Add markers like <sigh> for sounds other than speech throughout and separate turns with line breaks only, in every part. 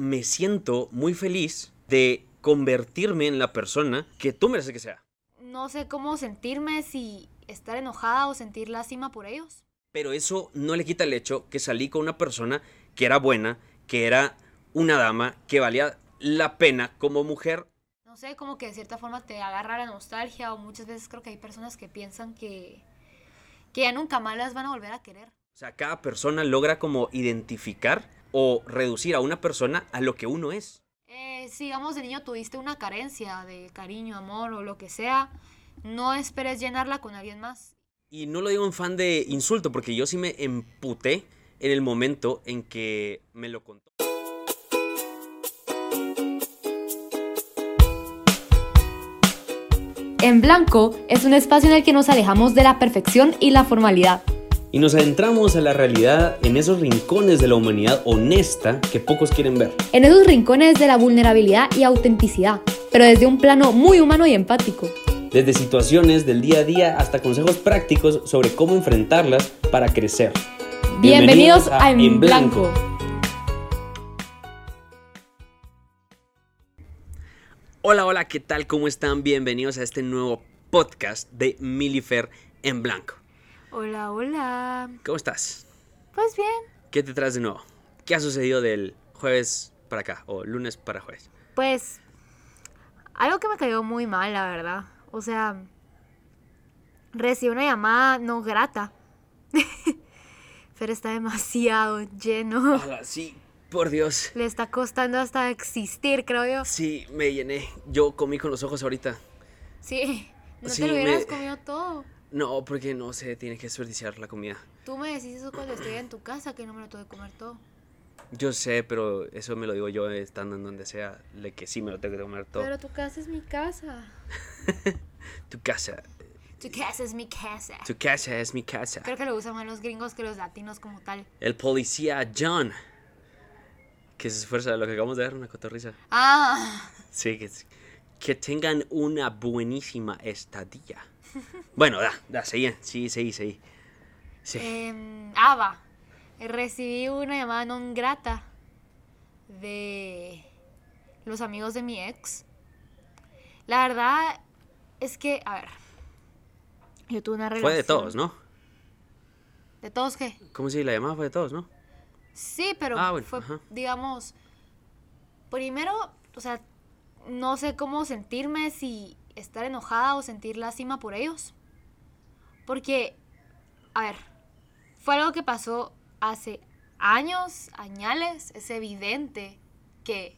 me siento muy feliz de convertirme en la persona que tú mereces que sea.
No sé cómo sentirme si estar enojada o sentir lástima por ellos.
Pero eso no le quita el hecho que salí con una persona que era buena, que era una dama, que valía la pena como mujer.
No sé, como que de cierta forma te agarra la nostalgia o muchas veces creo que hay personas que piensan que, que ya nunca más las van a volver a querer.
O sea, cada persona logra como identificar o reducir a una persona a lo que uno es.
Eh, si digamos de niño tuviste una carencia de cariño, amor o lo que sea, no esperes llenarla con alguien más.
Y no lo digo en fan de insulto, porque yo sí me emputé en el momento en que me lo contó.
En Blanco es un espacio en el que nos alejamos de la perfección y la formalidad.
Y nos adentramos a la realidad en esos rincones de la humanidad honesta que pocos quieren ver.
En esos rincones de la vulnerabilidad y autenticidad, pero desde un plano muy humano y empático.
Desde situaciones del día a día hasta consejos prácticos sobre cómo enfrentarlas para crecer.
Bienvenidos, a, En Blanco.
Hola, hola, ¿qué tal? ¿Cómo están? Bienvenidos a este nuevo podcast de Milifer en Blanco.
Hola, hola.
¿Cómo estás?
Pues bien.
¿Qué te traes de nuevo? ¿Qué ha sucedido del jueves para acá o lunes para jueves?
Pues algo que me cayó muy mal, la verdad. O sea, recibí una llamada no grata. <laughs> Pero está demasiado lleno.
sí, por Dios.
Le está costando hasta existir, creo yo.
Sí, me llené. Yo comí con los ojos ahorita.
Sí, no te lo hubieras comido todo.
No, porque no se tiene que desperdiciar la comida.
Tú me decís eso cuando estoy en tu casa, que no me lo tengo que comer todo.
Yo sé, pero eso me lo digo yo estando en donde sea, de que sí me lo tengo que comer todo.
Pero tu casa es mi casa. <laughs>
tu casa.
Tu casa es mi casa.
Tu casa es mi casa.
Creo que lo usan más los gringos que los latinos como tal.
El policía John. Que se esfuerza, lo que acabamos de ver, una cotorriza.
Ah.
Sí, que, que tengan una buenísima estadía. Bueno, da, da, seguí, sí, seguí, seguí.
Sí. Eh, ah, va. Recibí una llamada non grata de los amigos de mi ex. La verdad es que, a ver, yo tuve una relación.
Fue de todos, ¿no?
¿De todos qué?
¿Cómo si la llamada fue de todos, no?
Sí, pero ah, fue, digamos, primero, o sea, no sé cómo sentirme si estar enojada o sentir lástima por ellos. Porque, a ver, fue algo que pasó hace años, añales. Es evidente que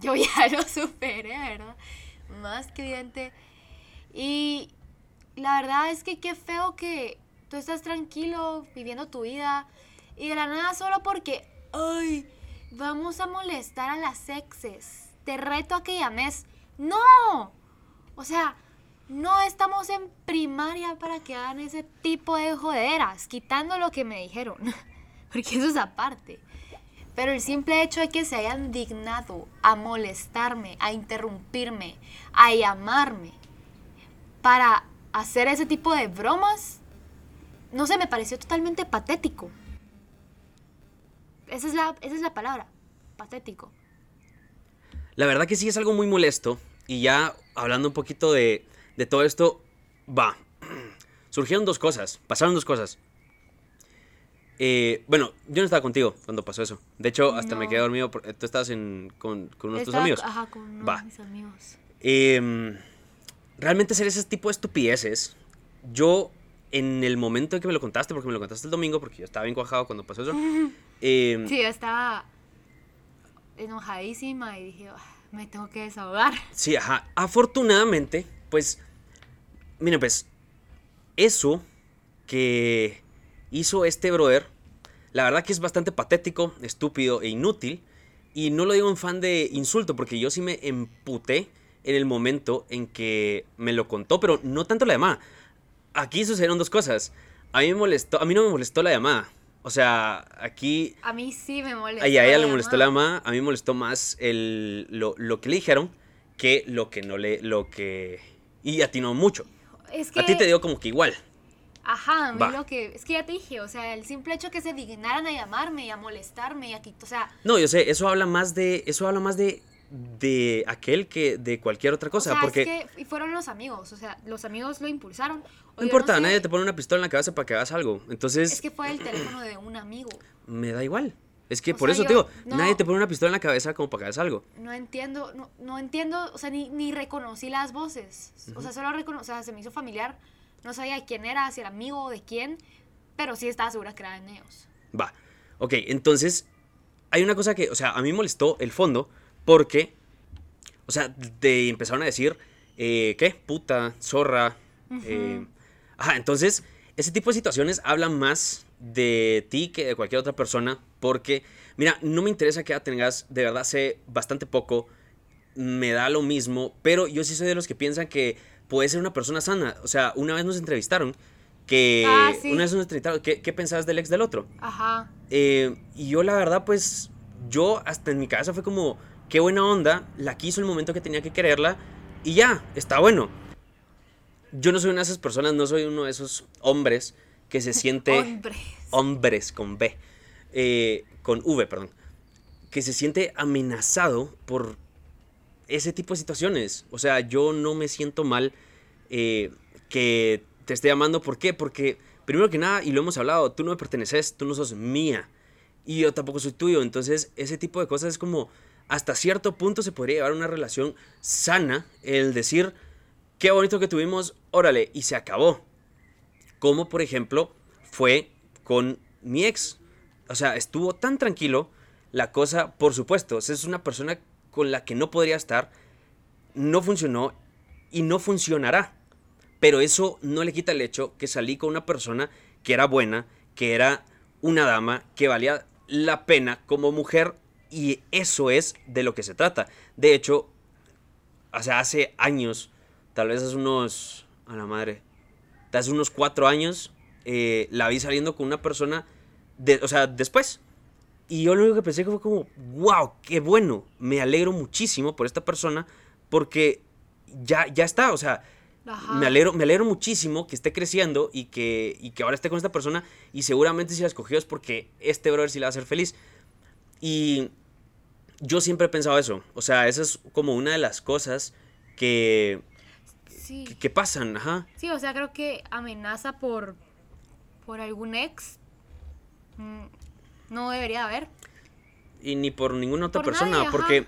yo ya <laughs> lo superé, ¿verdad? Más que evidente. Y la verdad es que qué feo que tú estás tranquilo viviendo tu vida y de la nada solo porque, ay, vamos a molestar a las exes. Te reto a que llames. No, o sea, no estamos en primaria para que hagan ese tipo de joderas, quitando lo que me dijeron, <laughs> porque eso es aparte. Pero el simple hecho de que se hayan dignado a molestarme, a interrumpirme, a llamarme para hacer ese tipo de bromas, no sé, me pareció totalmente patético. Esa es la, esa es la palabra, patético.
La verdad que sí es algo muy molesto y ya hablando un poquito de, de todo esto, va. <clears throat> Surgieron dos cosas, pasaron dos cosas. Eh, bueno, yo no estaba contigo cuando pasó eso. De hecho, hasta me quedé dormido. Porque tú estabas en, con, con uno de tus amigos.
Ajá, con de mis amigos.
Eh, realmente hacer ese tipo de estupideces, yo en el momento en que me lo contaste, porque me lo contaste el domingo, porque yo estaba bien cuajado cuando pasó eso. <laughs>
eh, sí, yo estaba enojadísima y dije, me tengo que desahogar.
Sí, ajá. Afortunadamente, pues, miren, pues, eso que hizo este brother, la verdad que es bastante patético, estúpido e inútil. Y no lo digo en fan de insulto, porque yo sí me emputé en el momento en que me lo contó, pero no tanto la llamada. Aquí sucedieron dos cosas. A mí me molestó, a mí no me molestó la llamada. O sea, aquí...
A mí sí me molestó.
A ella, le molestó la mamá, a mí me molestó más el, lo, lo, que le dijeron que lo que no le... Lo que... Y a ti no mucho.
Es que...
A ti te dio como que igual.
Ajá, a mí lo que. Es que ya te dije, o sea, el simple hecho que se dignaran a llamarme y a molestarme y aquí, o sea.
No, yo sé, eso habla más de. Eso habla más de. De aquel que de cualquier otra cosa.
O sea,
porque...
es que y fueron los amigos, o sea, los amigos lo impulsaron.
No importa, nadie te pone una pistola en la cabeza para que hagas algo. Entonces.
Es que fue el teléfono de un amigo. <clears throat>
Me da igual. Es que por eso te digo, nadie te pone una pistola en la cabeza como para que hagas algo.
No entiendo, no, no entiendo, o sea, ni, ni reconocí las voces. O sea, solo reconocí, o sea, se me hizo familiar no sabía de quién era, si era amigo o de quién, pero sí estaba segura que era de Neos.
Va. Ok, entonces, hay una cosa que, o sea, a mí molestó el fondo porque, o sea, te empezaron a decir, eh, ¿qué? Puta, zorra. Eh, ajá, entonces, ese tipo de situaciones hablan más de ti que de cualquier otra persona porque, mira, no me interesa que ya tengas, de verdad sé bastante poco, me da lo mismo, pero yo sí soy de los que piensan que puede ser una persona sana. O sea, una vez nos entrevistaron que... Ah, una vez nos entrevistaron, ¿qué, ¿qué, pensabas del ex del otro?
Ajá.
Eh, y yo la verdad, pues, yo hasta en mi cabeza fue como, qué buena onda, la quiso el momento que tenía que quererla y ya, está bueno. Yo no soy una de esas personas, no soy uno de esos hombres que se <laughs> siente...
hombres.
Hombres con B. Eh, con V, perdón. Que se siente amenazado por ese tipo de situaciones. O sea, yo no me siento mal eh, que te esté llamando. ¿Por qué? Porque, primero que nada, y lo hemos hablado, tú no me perteneces, tú no sos mía. Y yo tampoco soy tuyo. Entonces, ese tipo de cosas es como, hasta cierto punto se podría llevar una relación sana, el decir, qué bonito que tuvimos, órale, y se acabó. Como, por ejemplo, fue con mi ex. O sea, estuvo tan tranquilo la cosa, por supuesto, es una persona con la que no podría estar, no funcionó y no funcionará. Pero eso no le quita el hecho que salí con una persona que era buena, que era una dama, que valía la pena como mujer y eso es de lo que se trata. De hecho, hace años, tal vez hace unos, a la madre, hace unos cuatro años, eh, la vi saliendo con una persona, de, o sea, después, y yo lo único que pensé fue como, wow, qué bueno, me alegro muchísimo por esta persona porque ya, ya está, o sea, me alegro, me alegro muchísimo que esté creciendo y que, y que ahora esté con esta persona y seguramente si la escogió es porque este brother sí la va a hacer feliz. Y yo siempre he pensado eso, o sea, esa es como una de las cosas que, que, pasan, ajá.
Sí, o sea, creo que amenaza por, por algún ex. Mm, no debería haber.
Y ni por ninguna otra persona, porque...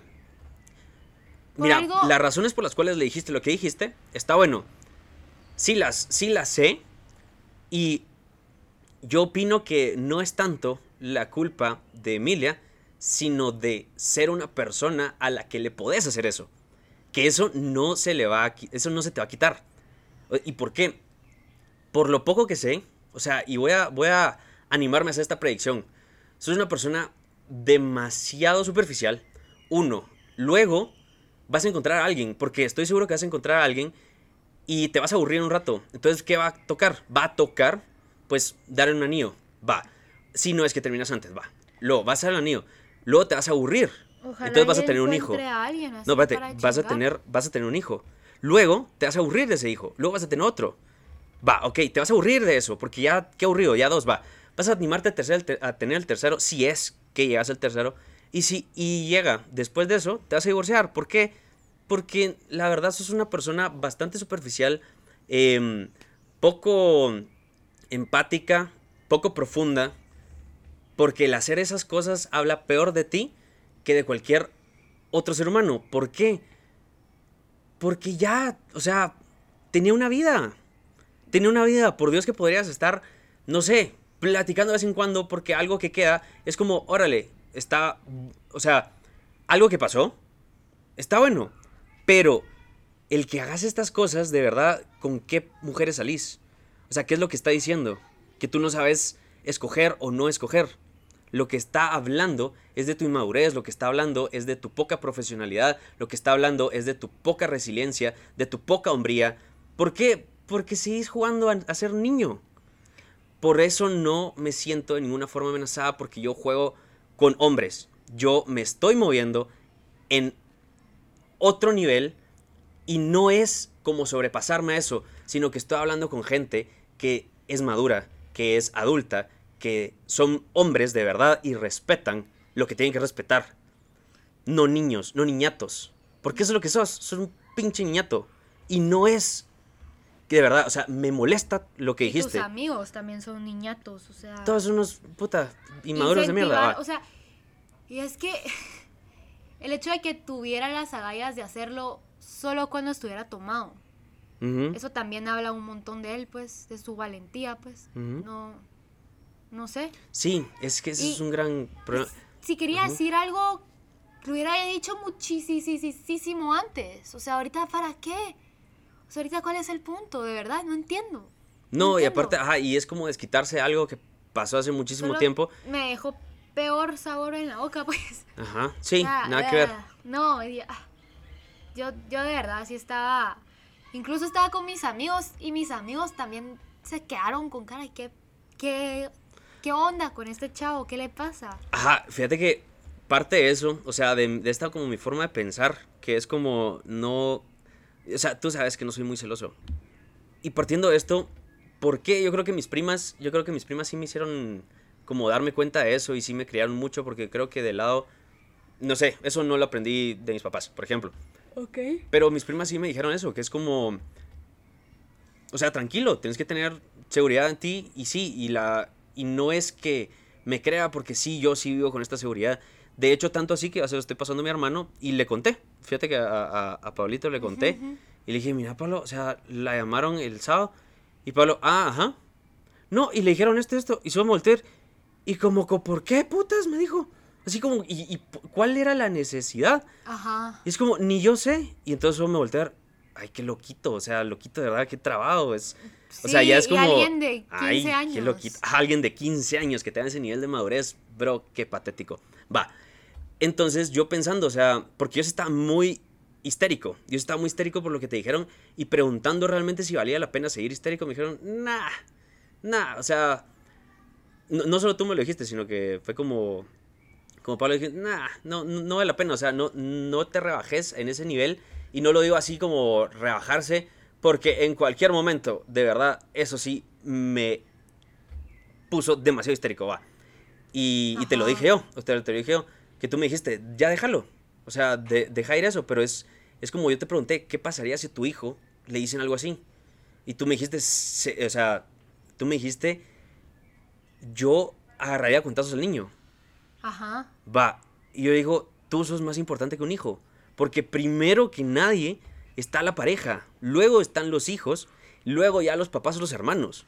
Mira, las razones por las cuales le dijiste lo que dijiste, está bueno. Sí las, sí las sé. Y yo opino que no es tanto la culpa de Emilia, sino de ser una persona a la que le podés hacer eso. Que eso no se le va a, eso no se te va a quitar. ¿Y por qué? Por lo poco que sé, o sea, y voy a, animarme a hacer esta predicción. Sos una persona demasiado superficial. Uno. Luego vas a encontrar a alguien, porque estoy seguro que vas a encontrar a alguien y te vas a aburrir un rato. Entonces, ¿qué va a tocar? Va a tocar, pues, dar un anillo. Va. Si no es que terminas antes, va. Luego vas al anillo. Luego te vas a aburrir. Entonces vas a tener un hijo. no, espérate, vas a tener, vas a tener un hijo. Luego te vas a aburrir de ese hijo. Luego vas a tener otro. Va, ok, te vas a aburrir de eso, porque ya, qué aburrido, ya dos, va vas a animarte a, tener el tercero si es que llegas al tercero. Y si y llega después de eso, te vas a divorciar. ¿Por qué? Porque la verdad sos una persona bastante superficial, em, poco empática, poco profunda. Porque el hacer esas cosas habla peor de ti que de cualquier otro ser humano. ¿Por qué? Porque ya, o sea, tenía una vida. Tenía una vida. Por Dios que podrías estar, no sé, platicando de vez en cuando porque algo que queda es como, órale, está, o sea, algo que pasó, está bueno, pero el que hagas estas cosas, de verdad, ¿con qué mujeres salís? O sea, ¿qué es lo que está diciendo? Que tú no sabes escoger o no escoger. Lo que está hablando es de tu inmadurez, lo que está hablando es de tu poca profesionalidad, lo que está hablando es de tu poca resiliencia, de tu poca hombría. ¿Por qué? Porque sigues jugando a, a ser niño. Por eso no me siento de ninguna forma amenazada porque yo juego con hombres. Yo me estoy moviendo en otro nivel y no es como sobrepasarme a eso, sino que estoy hablando con gente que es madura, que es adulta, que son hombres de verdad y respetan lo que tienen que respetar. No niños, no niñatos. Porque eso es lo que sos, sos un pinche niñato. Y no es que de verdad, o sea, me molesta lo que dijiste.
Tus amigos también son niñatos, o sea.
Todos unos puta inmaduros de mierda.
O sea, y es que <laughs> el hecho de que tuviera las agallas de hacerlo solo cuando estuviera tomado. Eso también habla un montón de él, pues, de su valentía, pues. No, no sé.
Sí, es que ese es un gran problema.
Si quería decir algo, lo hubiera dicho muchísimo antes. O sea, ahorita, ¿para qué? O sea, ahorita, ¿cuál es el punto? De verdad, no entiendo.
No, y aparte, ajá, y es como desquitarse algo que pasó hace muchísimo tiempo.
Me dejó peor sabor en la boca, <laughs> pues.
Ajá, sí, nada que ver.
No, yo, yo de verdad sí estaba. Incluso estaba con mis amigos y mis amigos también se quedaron con cara. ¿Qué, qué, qué onda con este chavo? ¿Qué le pasa?
Ajá, fíjate que parte de eso, o sea, de, de esta como mi forma de pensar, que es como no o sea, tú sabes que no soy muy celoso. Y partiendo de esto, ¿por qué? Yo creo que mis primas, yo creo que mis primas sí me hicieron como darme cuenta de eso y sí me criaron mucho porque creo que de lado, no sé, eso no lo aprendí de mis papás, por ejemplo.
Ok.
Pero mis primas sí me dijeron eso, que es como, o sea, tranquilo, tienes que tener seguridad en ti y sí, y la, y no es que me crea porque sí, yo sí vivo con esta seguridad. De hecho, tanto así que a lo estoy pasando a mi hermano y le conté. Fíjate que a, a, Pablito le conté. Y le dije, mira, Pablo, o sea, la llamaron el sábado. Y Pablo, ah, ajá. No, y le dijeron esto, esto. Y se va a Y como, ¿por qué putas? Me dijo. Así como, ¿y, cuál era la necesidad?
Ajá.
Y es como, ni yo sé. Y entonces me voltear. Ay, qué loquito. O sea, loquito de verdad, qué trabajo. Es, o sea, ya es como.
alguien de 15 años.
Loquito. Alguien de 15 años que tenga ese nivel de madurez. Bro, qué patético. Va. Entonces yo pensando, o sea, porque yo estaba muy histérico. Yo estaba muy histérico por lo que te dijeron y preguntando realmente si valía la pena seguir histérico, me dijeron, nah, nah, o sea, no, solo tú me lo dijiste, sino que fue como, como Pablo dije, nah, no, no, vale la pena, o sea, no, no te rebajes en ese nivel y no lo digo así como rebajarse, porque en cualquier momento, de verdad, eso sí, me puso demasiado histérico, va. Y, te lo dije yo, o te lo dije yo que tú me dijiste, ya déjalo. O sea, de, deja ir eso, pero es, es como yo te pregunté, ¿qué pasaría si a tu hijo le dicen algo así? Y tú me dijiste, o sea, tú me dijiste, yo agarraría cuentazos al niño.
Ajá.
Va, y yo digo, tú sos más importante que un hijo. Porque primero que nadie está la pareja, luego están los hijos, luego ya los papás o los hermanos.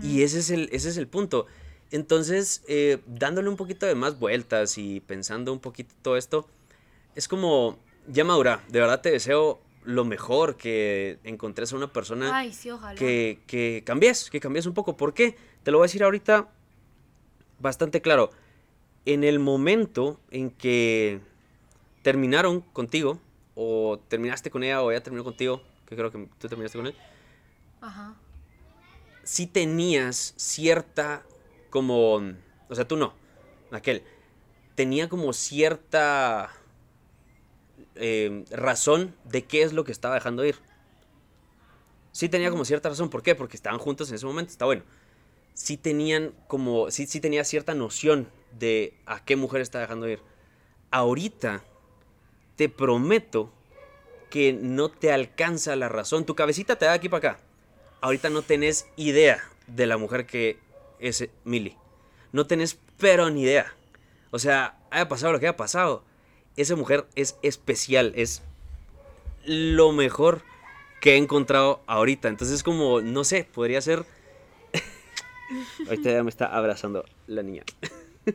Y ese es, el, ese es el punto. Entonces, eh, dándole un poquito de más vueltas y pensando un poquito todo esto, es como, ya madura, de verdad te deseo lo mejor, que encontres a una persona que, que cambies, que cambies un poco. ¿Por qué? Te lo voy a decir ahorita bastante claro. En el momento en que terminaron contigo, o terminaste con ella, o ella terminó contigo, que creo que tú terminaste con él,
Ajá.
sí tenías cierta como, o sea, tú no, aquel, tenía como cierta eh, razón de qué es lo que estaba dejando ir. Sí tenía como cierta razón, ¿por qué? Porque estaban juntos en ese momento, está bueno. Sí tenían como, sí, sí tenía cierta noción de a qué mujer está dejando ir. Ahorita, te prometo que no te alcanza la razón. Tu cabecita te da aquí para acá. Ahorita no tenés idea de la mujer que ese Millie. No tenés pero ni idea. O sea, haya pasado lo que haya pasado. Esa mujer es especial, es lo mejor que he encontrado ahorita. Entonces, como, no sé, podría ser. <laughs> ahorita ya me está abrazando la niña. <laughs>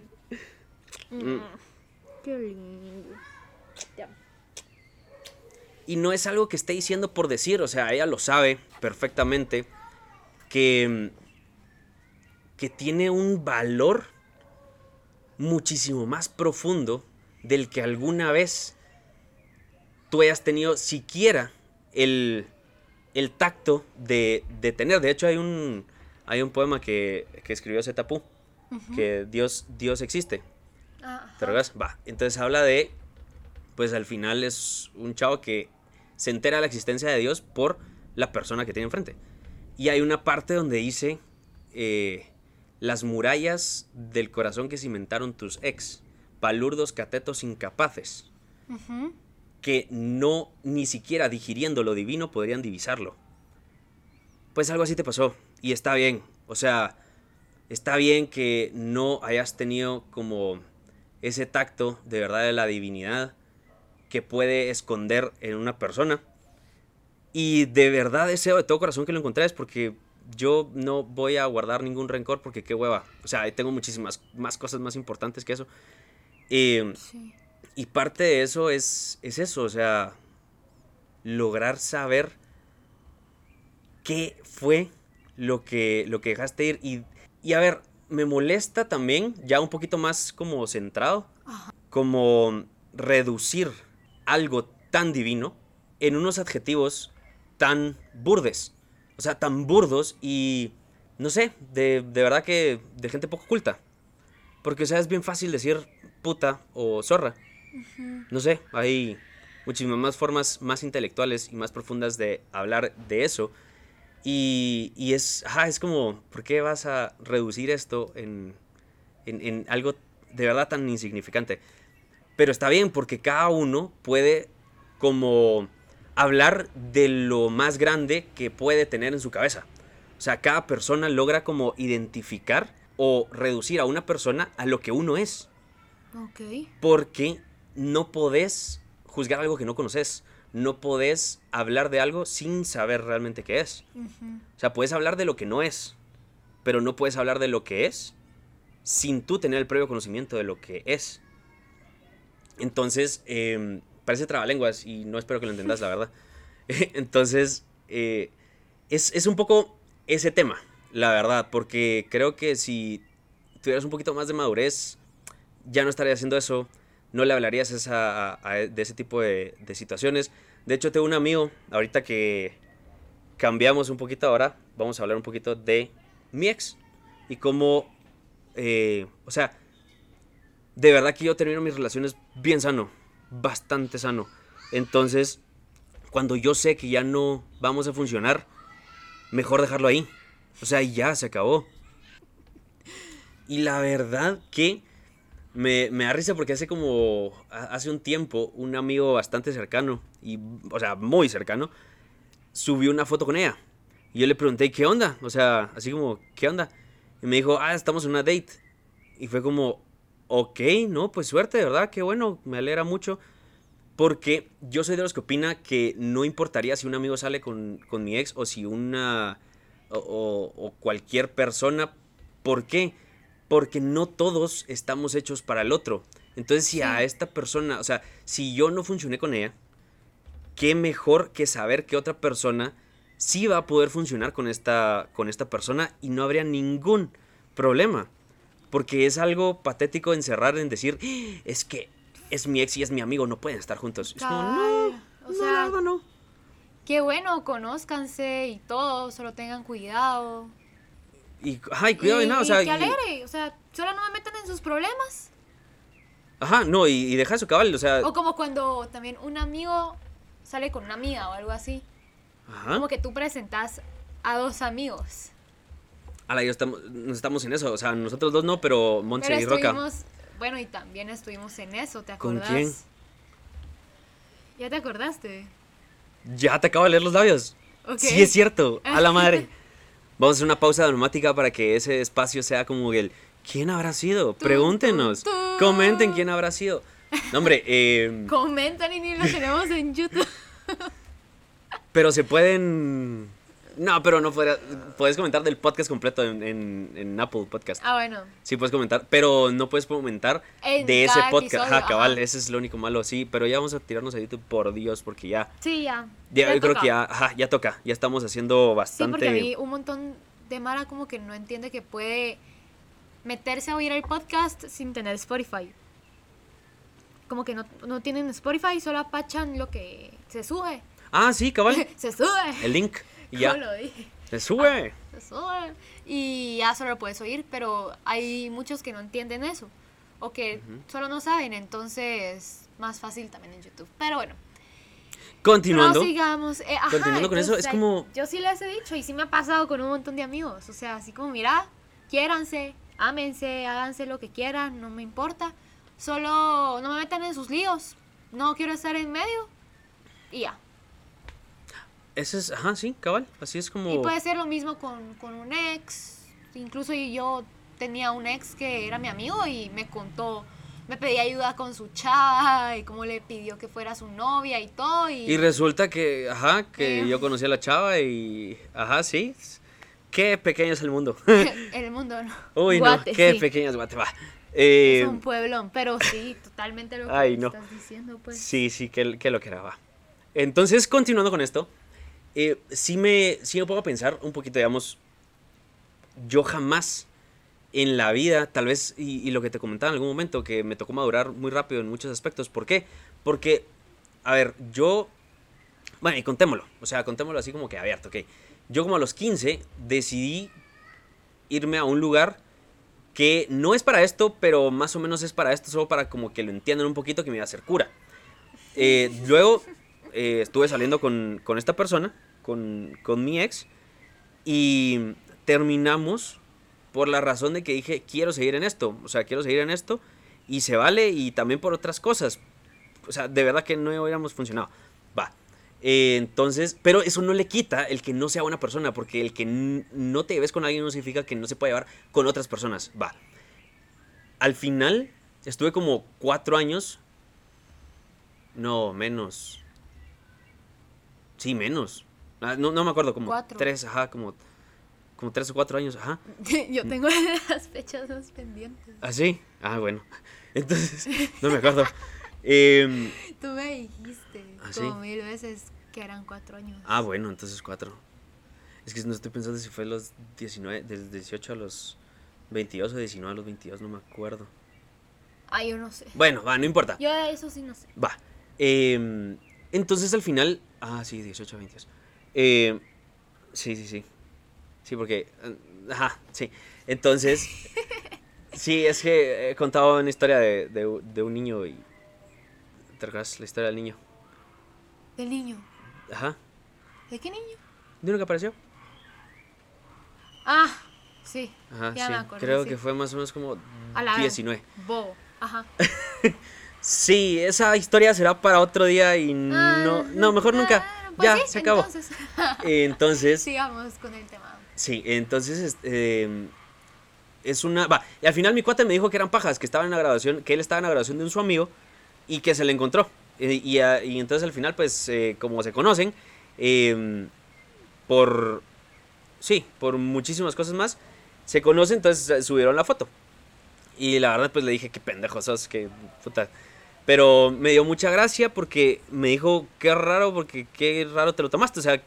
Mm. Qué lindo.
Y no es algo que esté diciendo por decir, o sea, ella lo sabe perfectamente que que tiene un valor muchísimo más profundo del que alguna vez tú hayas tenido siquiera el, el tacto de, de, tener. De hecho, hay un, hay un poema que, que escribió Zetapú, que Dios, Dios existe. ¿Te recuerdas? Va. Entonces habla de, pues al final es un chavo que se entera de la existencia de Dios por la persona que tiene enfrente. Y hay una parte donde dice eh, las murallas del corazón que cimentaron tus ex, palurdos catetos incapaces, que no ni siquiera digiriendo lo divino podrían divisarlo. Pues algo así te pasó y está bien, o sea, está bien que no hayas tenido como ese tacto de verdad de la divinidad que puede esconder en una persona. Y de verdad deseo de todo corazón que lo encontres porque yo no voy a guardar ningún rencor porque qué hueva. O sea, tengo muchísimas más cosas más importantes que eso. Em, y parte de eso es, es eso, o sea, lograr saber qué fue lo que, lo que dejaste ir. Y, y a ver, me molesta también, ya un poquito más como centrado, como reducir algo tan divino en unos adjetivos tan burdes. O sea, tan burdos y, no sé, de, verdad que de gente poco culta. Porque, o sea, es bien fácil decir puta o zorra. No sé, hay muchísimas más formas más intelectuales y más profundas de hablar de eso. Y, y es, es como, ¿por qué vas a reducir esto en, en, en algo de verdad tan insignificante? Pero está bien porque cada uno puede como hablar de lo más grande que puede tener en su cabeza. O sea, cada persona logra como identificar o reducir a una persona a lo que uno es. Ok. Porque no podés juzgar algo que no conoces. No podés hablar de algo sin saber realmente qué es. O sea, puedes hablar de lo que no es, pero no puedes hablar de lo que es sin tú tener el previo conocimiento de lo que es. Entonces, eh, parece trabalenguas y no espero que lo entendas, la <laughs> verdad. <laughs> Entonces, eh, es, un poco ese tema, la verdad, porque creo que si tuvieras un poquito más de madurez, ya no estarías haciendo eso, no le hablarías esa, de ese tipo de, situaciones. De hecho, tengo un amigo, ahorita que cambiamos un poquito ahora, vamos a hablar un poquito de mi ex y cómo, eh, o sea, de verdad que yo termino mis relaciones bien sano, bastante sano. Entonces, cuando yo sé que ya no vamos a funcionar, mejor dejarlo ahí. O sea, ya se acabó. Y la verdad que me, da risa porque hace como, hace un tiempo, un amigo bastante cercano, y, o sea, muy cercano, subió una foto con ella. Y yo le pregunté, ¿qué onda? O sea, así como, ¿qué onda? Y me dijo, ah, estamos en una date. Y fue como, ok, no, pues suerte, de verdad, qué bueno, me alegra mucho. Porque yo soy de los que opina que no importaría si un amigo sale con, mi ex o si una. O, cualquier persona. ¿Por qué? Porque no todos estamos hechos para el otro. Entonces, si a esta persona, o sea, si yo no funcioné con ella, qué mejor que saber que otra persona sí va a poder funcionar con esta, con esta persona y no habría ningún problema. Porque es algo patético encerrar en decir, es que es mi ex y es mi amigo, no pueden estar juntos. Es como, no, o sea,
no, no. Qué bueno, conózcanse y todo, solo tengan cuidado.
Y, ay, cuidado y, nada, o sea.
Y alegre, o sea, solo no me metan en sus problemas.
Ajá, no, y, deja su cabal, o sea.
O como cuando también un amigo sale con una amiga o algo así. Ajá. Como que tú presentas a dos amigos.
Ala, yo estamos, estamos en eso. O sea, nosotros dos no, pero Montse y Roca.
Bueno, y también estuvimos en eso, ¿te acordás? ¿Con quién? ¿Ya te acordaste?
Ya te acabo de leer los labios. Sí, es cierto. A la madre. <laughs> Vamos a hacer una pausa dramática para que ese espacio sea como el. ¿Quién habrá sido? Pregúntenos. Comenten quién habrá sido. No, hombre. <laughs> Eh...
Comenten y ni lo tenemos en YouTube. <laughs>
Pero se pueden no, pero no podría, puedes comentar del podcast completo en, Apple Podcast.
Ah, bueno.
Sí, puedes comentar, pero no puedes comentar de ese podcast. Ajá, cabal, ese es lo único malo, sí. Pero ya vamos a tirarnos a YouTube, por Dios, porque ya.
Sí, ya.
Ya, yo creo que ya, ajá, ya toca. Ya estamos haciendo bastante. Sí,
porque a un montón de Mara como que no entiende que puede meterse a oír el podcast sin tener Spotify. Como que no, no tienen Spotify, solo apachan lo que se sube.
Ah, sí, cabal. <laughs>
se sube.
El link. Y ya.
lo dije.
Se sube.
se sube. Y ya solo lo puedes oír, pero hay muchos que no entienden eso. O que solo no saben, entonces más fácil también en YouTube. Pero bueno.
Continuando.
sigamos. Eh,
continuando con eso, es como.
Yo sí les he dicho y sí me ha pasado con un montón de amigos. O sea, así como, mira, quiéranse, ámense, háganse lo que quieran, no me importa. Solo no me metan en sus líos. No quiero estar en medio. Y ya.
Ese es, ajá, sí, cabal. Así es como.
Y puede ser lo mismo con, con un ex. Incluso yo tenía un ex que era mi amigo y me contó me pedía ayuda con su chava y cómo le pidió que fuera su novia y todo. Y,
resulta que, ajá, que yo conocí a la chava y, ajá, sí. Qué pequeño es el mundo. <laughs>
el <laughs> mundo, ¿no?
Uy, no, qué pequeño es Guate, va.
es un pueblón, pero sí, <laughs> totalmente lo que estás diciendo, pues.
Sí, sí, que, lo que era, va. Entonces, continuando con esto, eh, me, sí me a pensar un poquito, digamos, yo jamás en la vida, tal vez, y, lo que te comentaba en algún momento, que me tocó madurar muy rápido en muchos aspectos. ¿Por qué? Porque, a ver, yo, bueno, y contémoslo, o sea, contémoslo así como que abierto, ok. Yo como a los 15 decidí irme a un lugar que no es para esto, pero más o menos es para esto, solo para como que lo entiendan un poquito que me iba a hacer cura. Eh, luego eh, estuve saliendo con, con esta persona, con, con mi ex, y terminamos por la razón de que dije, quiero seguir en esto, o sea, quiero seguir en esto y se vale y también por otras cosas. O sea, de verdad que no hubiéramos funcionado. Va. Eh, entonces, pero eso no le quita el que no sea una persona, porque el que no te ves con alguien no significa que no se pueda llevar con otras personas. Va. Al final, estuve como cuatro años. No, menos. Sí, menos. Ah, no, no me acuerdo, como tres, ajá, como como tres o cuatro años, ajá. <laughs>
Yo tengo <laughs> las fechas más pendientes.
¿Ah, sí? Ah, bueno. <laughs> Entonces, no me acuerdo. Em,
Tú me dijiste ¿Ah, como mil veces que eran cuatro años.
Ah, bueno, entonces cuatro. Es que no estoy pensando si fue los 19, del 18 a los 22 o 19 a los 22, no me acuerdo.
Ah, yo no sé.
Bueno, va, no importa.
Yo eso sí no sé.
Va. Eh, entonces al final. Ah, sí, 18 a 22. Eh, sí, sí, sí. Sí, porque. Eh, ajá, sí. Entonces. <laughs> sí, es que he contado una historia de, de, un niño y. ¿Te recuerdas la historia del niño?
¿Del niño?
Ajá.
¿De qué niño?
¿De uno que apareció?
Ah, sí.
Ajá, ya sí. Me acuerdo, Creo que fue más o menos como A la 19.
Bobo, ajá. <laughs>
sí, esa historia será para otro día y ah, no. No, mejor nunca. Pues ya, se acabó. Entonces. <laughs> entonces.
Sigamos con el tema.
Sí, entonces em, es una... Va, y al final mi cuate me dijo que eran pajas, que estaba en la graduación, que él estaba en la graduación de un su amigo y que se le encontró. y, entonces al final, pues, eh, como se conocen, em, por... Sí, por muchísimas cosas más, se conocen, entonces eh, subieron la foto. Y la verdad, pues le dije, qué pendejo sos, que puta. Pero me dio mucha gracia porque me dijo, qué raro, porque qué raro te lo tomaste. O sea,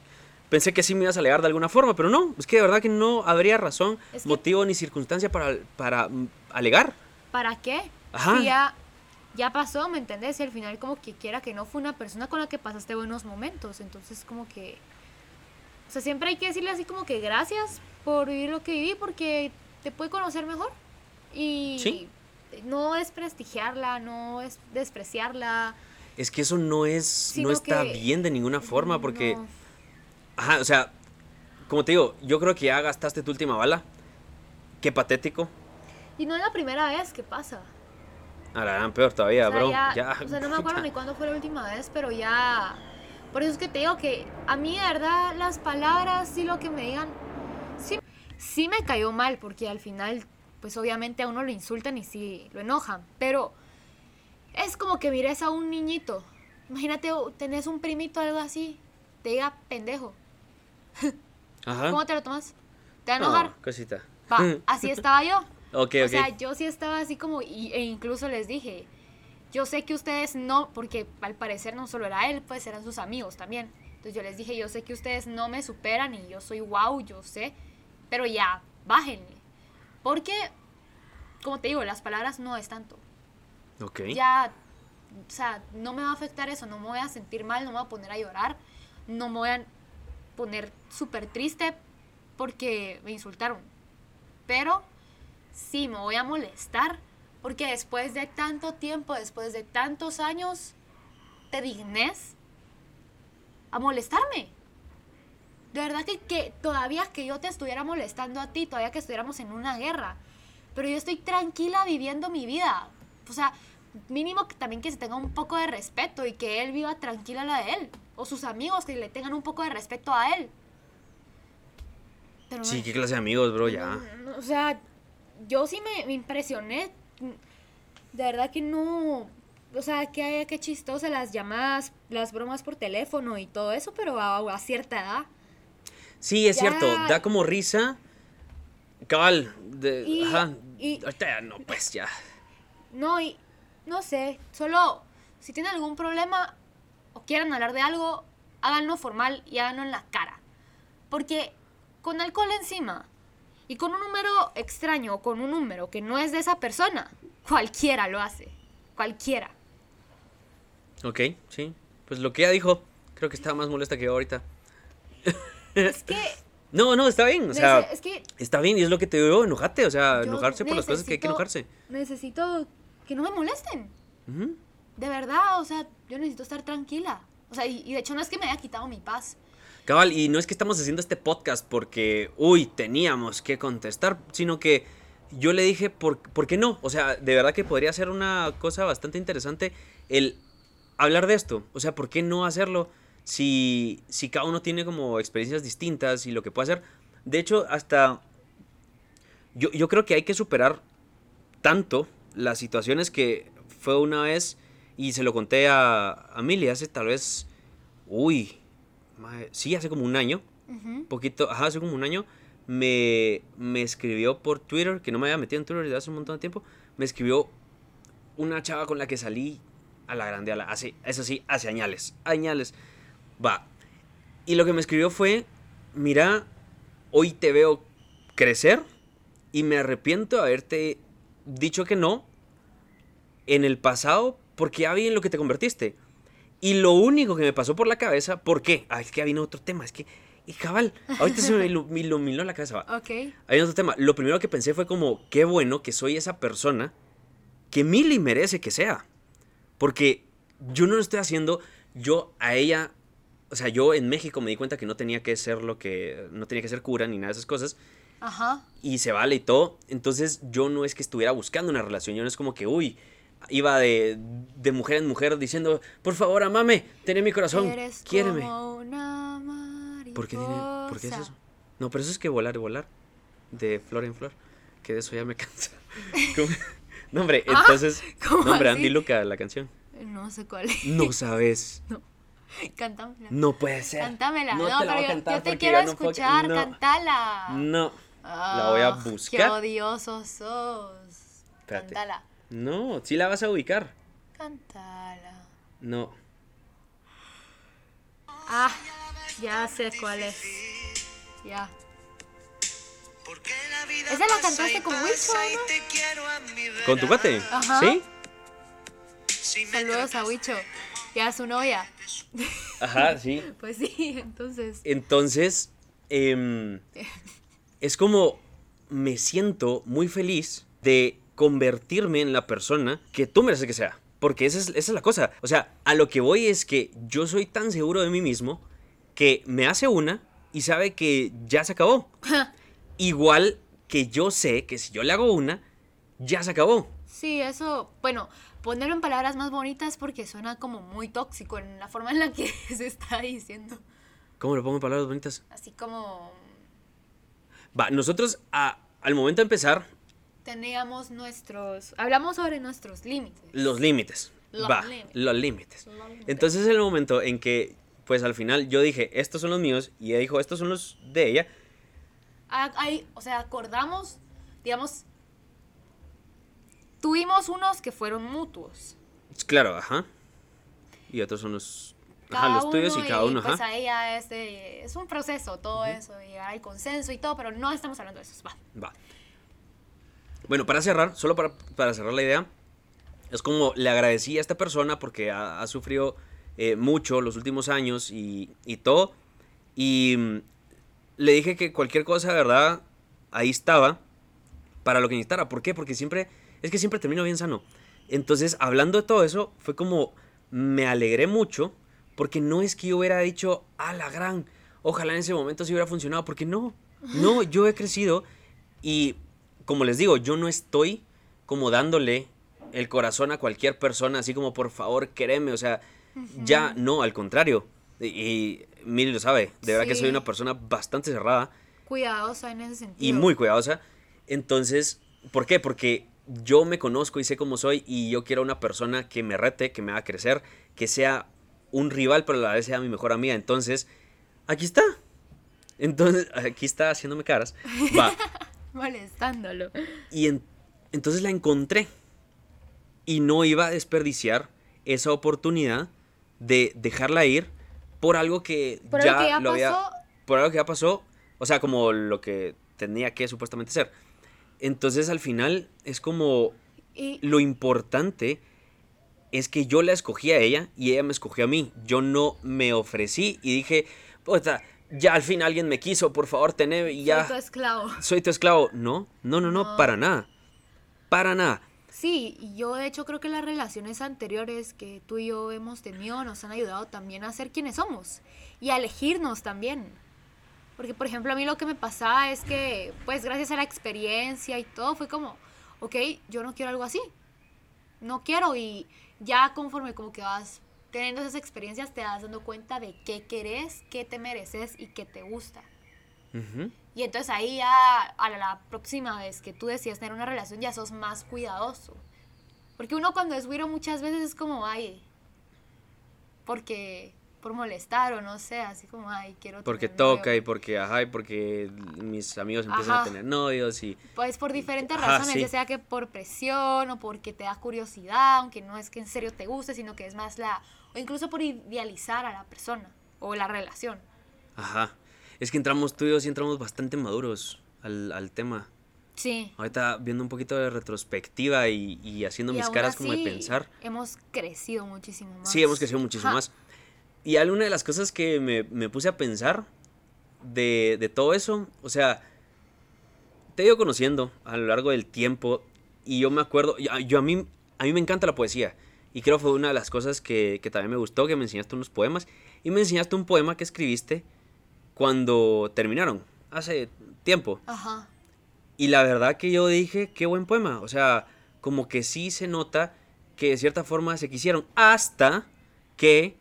pensé que sí me ibas a alegar de alguna forma, pero no, es que de verdad que no habría razón, motivo ni circunstancia para, para mm, alegar.
¿Para qué? Ajá. ya, ya pasó, ¿me entendés? Y al final como que quiera que no fue una persona con la que pasaste buenos momentos, entonces como que... O sea, siempre hay que decirle así como que gracias por vivir lo que viví porque te puede conocer mejor. Y ¿Sí? No desprestigiarla, no es despreciarla.
Es que eso no es, no está bien de ninguna forma porque... Ajá, o sea, como te digo, yo creo que ya gastaste tu última bala. Qué patético.
Y no es la primera vez que pasa.
A la gran peor todavía, bro.
Ya, o sea, no me acuerdo <laughs> ni cuándo fue la última vez, pero ya. Por eso es que te digo que a mí, de verdad, las palabras y lo que me digan. Sí, sí me cayó mal, porque al final, pues obviamente a uno lo insultan y sí lo enojan. Pero es como que mires a un niñito. Imagínate, tenés un primito o algo así. Te diga pendejo. <laughs> ¿Cómo te lo tomas? ¿Te va a enojar?
cosita. <laughs>
así estaba yo.
Ok,
o sea, yo sí estaba así como, e incluso les dije, yo sé que ustedes no, porque al parecer no solo era él, pues eran sus amigos también. Entonces yo les dije, yo sé que ustedes no me superan y yo soy wow, yo sé, pero ya, bájenle. Porque, como te digo, las palabras no es tanto.
Ok.
Ya, o sea, no me va a afectar eso, no me voy a sentir mal, no me voy a poner a llorar, no me voy a poner súper triste porque me insultaron. Pero sí me voy a molestar porque después de tanto tiempo, después de tantos años, te dignes a molestarme. De verdad que, que todavía que yo te estuviera molestando a ti, todavía que estuviéramos en una guerra. Pero yo estoy tranquila viviendo mi vida. O sea, mínimo que también que se tenga un poco de respeto y que él viva tranquila la de él. O sus amigos que le tengan un poco de respeto a él.
sí, qué clase de amigos, bro, ya.
o sea, yo sí me, impresioné. De verdad que no. O sea, que qué chistosa las llamadas, las bromas por teléfono y todo eso, pero a, cierta edad.
Sí, es cierto, da como risa. Cabal, de, ajá. ahorita ya no, pues ya.
No, y no sé, solo si tienen algún problema o quieren hablar de algo, háganlo formal y háganlo en la cara. Porque con alcohol encima y con un número extraño o con un número que no es de esa persona, cualquiera lo hace. Cualquiera.
Ok, sí. Pues lo que ella dijo, creo que estaba más molesta que yo ahorita. <laughs>
Es <laughs> que...
no, no, está bien. O sea, es que está bien y es lo que te digo, enojate. O sea, enojarse por las cosas que hay que enojarse.
Necesito que no me molesten. De verdad, o sea, yo necesito estar tranquila. O sea, y, de hecho no es que me haya quitado mi paz.
Cabal, y no es que estamos haciendo este podcast porque, uy, teníamos que contestar, sino que yo le dije, ¿por, ¿por qué no? O sea, de verdad que podría ser una cosa bastante interesante el hablar de esto. O sea, ¿por qué no hacerlo si, si cada uno tiene como experiencias distintas y lo que puede hacer? De hecho, hasta yo, yo creo que hay que superar tanto las situaciones que fue una vez y se lo conté a, a Milly hace tal vez, uy, sí, hace como un año, poquito, ajá, hace como un año, me, me escribió por Twitter, que no me había metido en Twitter desde hace un montón de tiempo, me escribió una chava con la que salí a la grande, a la, hace, eso sí, hace añales, añales, va. Y lo que me escribió fue, mira, hoy te veo crecer y me arrepiento de haberte dicho que no en el pasado porque ya vi en lo que te convertiste. Y lo único que me pasó por la cabeza, ¿por qué? Ah, es que había otro tema, es que, y cabal, ahorita se me iluminó la cabeza.
Ok.
Hay otro tema. Lo primero que pensé fue como, qué bueno que soy esa persona que Milly merece que sea. Porque yo no lo estoy haciendo, yo a ella, o sea, yo en México me di cuenta que no tenía que ser lo que, no tenía que ser cura ni nada de esas cosas.
Ajá.
Y se vale y todo. Entonces yo no es que estuviera buscando una relación, yo no es como que, uy, iba de, de mujer en mujer diciendo, por favor, amame, ten mi corazón, Eres quiéreme. ¿Por qué, ¿Por qué es eso? No, pero eso es que volar y volar, de flor en flor, que de eso ya me <laughs> cansa. no, hombre, ah, entonces, no, hombre, Andy Luca, la canción.
No sé cuál es.
No sabes.
No. <laughs> Cántamela.
No puede ser.
Cántamela. No, pero yo, te quiero escuchar, no, cántala.
No. la voy a ah, buscar. Qué
odioso sos. Cántala.
No, sí la vas a ubicar.
Cántala.
No.
Ah, ya sé cuál es. Ya. ¿Esa la cantaste con Wicho,
no? ¿Con tu cuate? Ajá. ¿Sí?
Saludos a Wicho y a su novia.
Ajá, <laughs> sí.
Pues sí, entonces.
Entonces, em, <laughs> es como me siento muy feliz de convertirme en la persona que tú mereces que sea. Porque esa es, esa es la cosa. O sea, a lo que voy es que yo soy tan seguro de mí mismo que me hace una y sabe que ya se acabó. <laughs> Igual que yo sé que si yo le hago una, ya se acabó.
Sí, eso, bueno, ponerlo en palabras más bonitas porque suena como muy tóxico en la forma en la que <laughs> se está diciendo.
¿Cómo lo pongo en palabras bonitas?
Así como...
Va, nosotros al momento de empezar...
Teníamos nuestros... Hablamos sobre nuestros límites.
Los límites. Va, Los límites. Entonces el momento en que, pues al final yo dije, estos son los míos, y ella dijo, estos son los de ella.
Hay, o sea, acordamos, digamos, Tuvimos unos que fueron mutuos.
Claro, ajá. Y otros son los, ajá, los tuyos y cada uno,
pues ajá. Pues ahí ya es, es un proceso, todo eso, y hay consenso y todo, pero no estamos hablando de eso. Va.
Va. Bueno, para cerrar, solo para, para cerrar la idea, es como le agradecí a esta persona porque ha, sufrido eh, mucho los últimos años y, y todo. Y mm, le dije que cualquier cosa, ¿verdad? Ahí estaba para lo que necesitara. ¿Por qué? Porque siempre es que siempre termino bien sano. Entonces, hablando de todo eso, fue como me alegré mucho Porque no es que yo hubiera dicho, a la gran, ojalá en ese momento sí hubiera funcionado, porque no, no, yo he crecido y como les digo, yo no estoy como dándole el corazón a cualquier persona, así como por favor, quereme, o sea, ya no, al contrario. Y, Miri lo sabe, de verdad que soy una persona bastante cerrada.
Cuidadosa en ese sentido.
Y muy cuidadosa. Entonces, ¿por qué? Porque yo me conozco y sé cómo soy y yo quiero una persona que me rete, que me haga crecer, que sea un rival, pero a la vez sea mi mejor amiga. Entonces, aquí está. Entonces, <laughs> aquí está haciéndome caras. Va. <laughs>
Molestándolo.
Y entonces la encontré. Y no iba a desperdiciar esa oportunidad de dejarla ir por algo que ya, lo había. Por algo que ya pasó. O sea, como lo que tenía que supuestamente ser. Entonces al final es como. Lo importante es que yo la escogí a ella y ella me escogió a mí. Yo no me ofrecí y dije, puta, ya al fin alguien me quiso, por favor, tené y ya.
Soy tu esclavo.
Soy tu esclavo. No, no, no, no, para nada. Para nada.
Sí, y yo de hecho creo que las relaciones anteriores que tú y yo hemos tenido nos han ayudado también a ser quienes somos y a elegirnos también. Porque, por ejemplo, a mí lo que me pasaba es que, pues gracias a la experiencia y todo, fue como, ok, yo no quiero algo así. No quiero y ya conforme como que vas teniendo esas experiencias te das dando cuenta de qué querés, qué te mereces y qué te gusta. Y entonces ahí ya a la, próxima vez que tú decidas tener una relación ya sos más cuidadoso. Porque uno cuando es güiro muchas veces es como, ay, porque por molestar o no sé, así como, ay, quiero
Porque toca y porque, ajá, y porque mis amigos empiezan a tener novios y...
Pues por diferentes razones, ya sea que por presión o porque te da curiosidad, aunque no es que en serio te guste, sino que es más la... o incluso por idealizar a la persona o la relación.
Ajá. Es que entramos tú y yo sí entramos bastante maduros al, al tema.
Sí.
Ahorita viendo un poquito de retrospectiva y, y haciendo mis caras como de pensar.
Hemos crecido muchísimo más.
Sí, hemos crecido muchísimo más. Y alguna de las cosas que me, puse a pensar de, todo eso, o sea, te he ido conociendo a lo largo del tiempo y yo me acuerdo, yo, a, mí, a mí me encanta la poesía y creo que fue una de las cosas que, que también me gustó, que me enseñaste unos poemas y me enseñaste un poema que escribiste cuando terminaron, hace tiempo.
Ajá.
Y la verdad que yo dije, qué buen poema, o sea, como que sí se nota que de cierta forma se quisieron, hasta que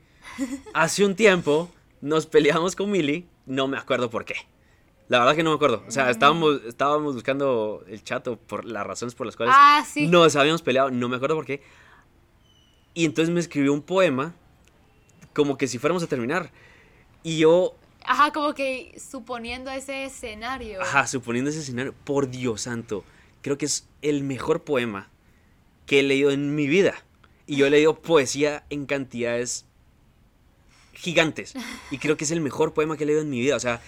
hace un tiempo nos peleamos con Milly, no me acuerdo por qué. La verdad que no me acuerdo. O sea, estábamos, estábamos buscando el chato por las razones por las cuales
ah,
nos habíamos peleado, no me acuerdo por qué. Y entonces me escribió un poema como que si fuéramos a terminar. Y yo...
Ajá, como que suponiendo ese escenario.
Ajá, suponiendo ese escenario. Por Dios santo, creo que es el mejor poema que he leído en mi vida. Y yo he leído poesía en cantidades gigantes. Y creo que es el mejor poema que he leído en mi vida. O sea,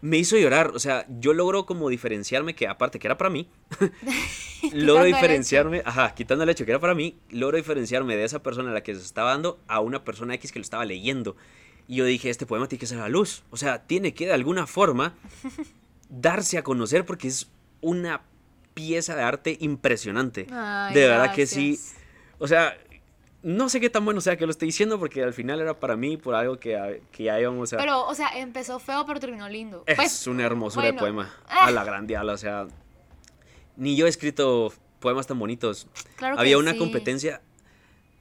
me hizo llorar. O sea, yo logro como diferenciarme, que aparte que era para mí, <laughs> logro diferenciarme, ajá, quitando el hecho que era para mí, logro diferenciarme de esa persona a la que se estaba dando a una persona X que lo estaba leyendo. Y yo dije, este poema tiene que ser la luz. O sea, tiene que de alguna forma <laughs> darse a conocer porque es una pieza de arte impresionante. de verdad que sí. O sea, no sé qué tan bueno sea que lo esté diciendo porque al final era para mí por algo que, que ya íbamos a...
Pero, o sea, empezó feo pero terminó lindo.
Es pues, una hermosura de poema. A la grandiala, o sea... Ni yo he escrito poemas tan bonitos.
Claro
Había una competencia...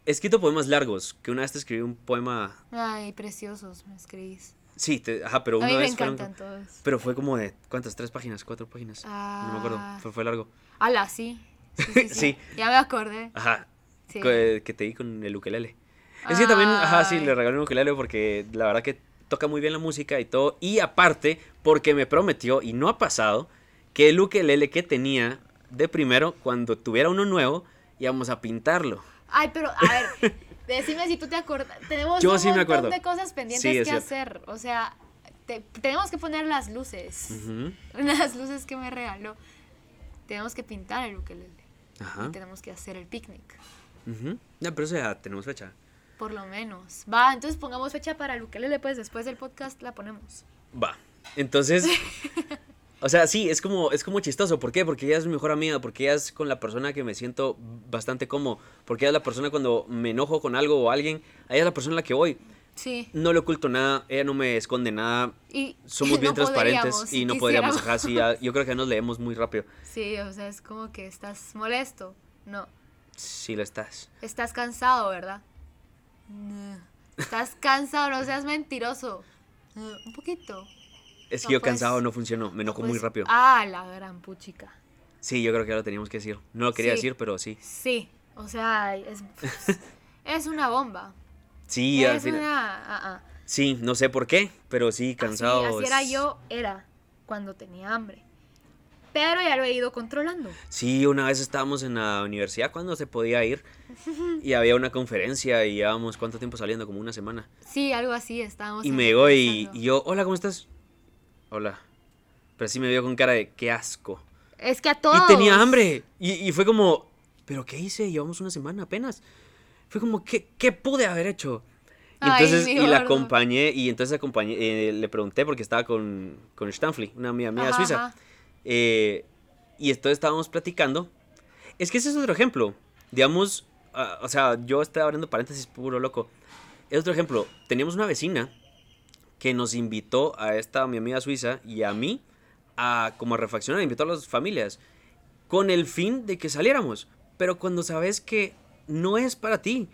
He escrito poemas largos, que una vez te escribí un poema...
Ay, preciosos, me escribís.
Sí, ajá, pero una
a mí
vez...
Me encantan todos.
Pero fue como de, ¿cuántas? ¿Tres páginas? ¿Cuatro páginas? no me acuerdo, ah. fue, fue largo.
Ala, sí. Sí, sí, <laughs> sí. Ya me acordé.
Ajá, que, te di con el ukelele. Es que también, ajá, sí, le regalé un ukelele porque la verdad que toca muy bien la música y todo. Y aparte, porque me prometió, y no ha pasado, que el ukelele que tenía de primero, cuando tuviera uno nuevo, íbamos a pintarlo.
Ay, pero a ver, <laughs> decime si tú te acuerdas. Tenemos un montón de cosas pendientes que hacer. O sea, tenemos que poner las luces. <laughs> Las luces que me regaló. Tenemos que pintar el ukelele. Ajá. Y tenemos que hacer el picnic.
Ya, pero ya tenemos fecha.
Por lo menos. Va, entonces pongamos fecha para el ukelele, pues después del podcast la ponemos.
Va. Entonces, o sea, sí, es como, es como chistoso. ¿Por qué? Porque ella es mi mejor amiga, porque ella es con la persona que me siento bastante cómodo, porque ella es la persona cuando me enojo con algo o alguien, ella es la persona a la que voy.
Sí.
No le oculto nada, ella no me esconde nada.
Y
somos <laughs> bien
no
transparentes y no podríamos,
quisiéramos.
ajá, sí, ya- yo creo que nos leemos muy rápido.
Sí, o sea, es como que estás molesto. No.
Sí, lo estás.
Estás cansado, ¿verdad? No. Estás cansado, no seas mentiroso. No, Un poquito.
Es que
No,
yo
pues-
cansado no funciono, me enojo muy
Pues,
rápido.
Ah, la gran puchica.
Sí, yo creo que ya lo teníamos que decir. No lo quería
Sí.
decir, pero sí.
Sí, o sea, es, <laughs> es una bomba.
Sí, al
es
final.
una... ah, ah.
Sí, no sé por qué, pero sí, cansado.
Así, así era yo, era cuando tenía hambre. Pero ya lo he ido controlando.
Sí, una vez estábamos en la universidad cuando se podía ir <laughs> y había una conferencia y llevábamos cuánto tiempo saliendo, como una semana.
Sí, algo así, estábamos.
Y me llegó y, y yo, hola, ¿cómo estás? Hola. Pero sí me vio con cara de qué asco.
Es que a todos.
Y tenía hambre. Y, y fue como, ¿pero qué hice? Llevamos una semana apenas. Fue como, ¿qué, qué pude haber hecho? Y
Ay,
entonces,
mi
y la acompañé, y entonces acompañé, eh, le pregunté porque estaba con, con Stanfley, una amiga mía
Ajá,
suiza.
ajá.
Eh, y entonces estábamos platicando. Es que ese es otro ejemplo. Digamos, ah, o sea, yo estaba abriendo paréntesis puro loco. Es otro ejemplo. Teníamos una vecina que nos invitó a esta mi amiga suiza y a mí a como a refaccionar, invitó a las familias con el fin de que saliéramos. Pero cuando sabes que no es para ti.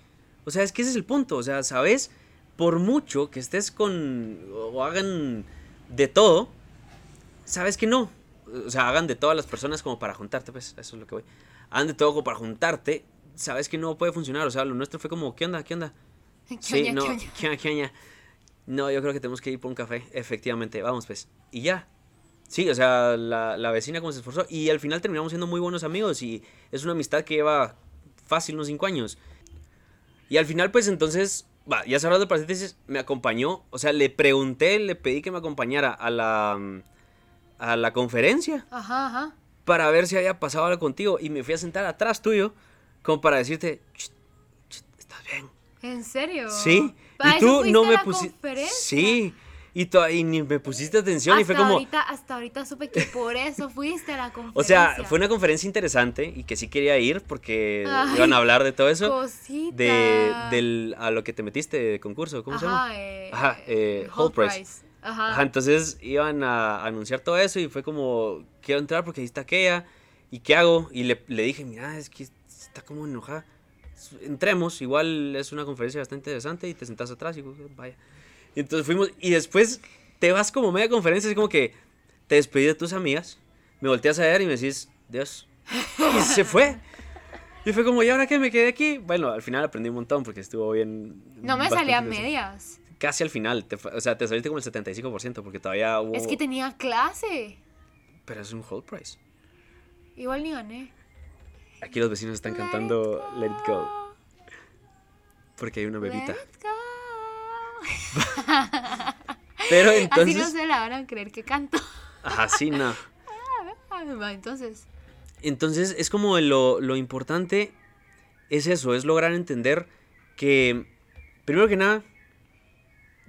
O sea, es que ese es el punto. O sea, sabes, por mucho que estés con o hagan de todo, sabes que no. O sea, hagan de todas las personas como para juntarte, pues, eso es lo que voy. Hagan de todo como para juntarte, sabes que no puede funcionar. O sea, lo nuestro fue como, ¿qué onda? ¿Qué onda?
¿Qué
Sí,
oña,
no,
qué
onda, qué onda? No, yo creo que tenemos que ir por un café, efectivamente. Vamos, pues. Y ya. Sí, o sea, la, la vecina como se esforzó. Y al final terminamos siendo muy buenos amigos. Y es una amistad que lleva fácil unos cinco años. Y al final, pues entonces, va, ya cerrado el paréntesis, me acompañó. O sea, le pregunté, le pedí que me acompañara a la, a la conferencia
Ajá, ajá.
para ver si había pasado algo contigo. Y me fui a sentar atrás tuyo, como para decirte, "Chit, chit, ¿estás bien?
¿En serio?
Sí.
¿Para
Y tú no me pusiste. Sí. Y, y ni me pusiste atención
hasta
y fue como.
Ahorita, hasta ahorita supe que por eso fuiste a la conferencia. <laughs>
O sea, fue una conferencia interesante y que sí quería ir porque
Ay,
iban a hablar de todo eso.
Cosita.
De, del, a lo que te metiste de concurso, ¿cómo se llama?
Ajá, eh,
Ajá, eh,
Whole
Whole Price.
Price. Ajá.
Ajá, entonces iban a anunciar todo eso y fue como, quiero entrar porque ahí está aquella, ¿y qué hago? Y le, le dije, mira, es que está como enojada. Entremos, igual es una conferencia bastante interesante y te sentás atrás y vaya. Y entonces fuimos y después te vas como media conferencia, es como que te despedí de tus amigas, me volteas a ver y me decís, Dios. Y se fue. Y fue como, ¿y ahora qué me quedé aquí? Bueno, al final aprendí un montón porque estuvo bien.
No me salían
interesante
medias.
Casi al final. te o sea, te saliste como el 75% porque todavía hubo.
Es que tenía clase.
Pero es un whole price.
Igual ni gané.
Aquí los vecinos están cantando Let It Go. Porque hay una bebita.
Let's go. <laughs>
Pero
Así
entonces.
no se la van a creer que canto.
Ajá, sí, no. <laughs>
Entonces,
Entonces es como lo, lo importante es eso, es lograr entender que, primero que nada,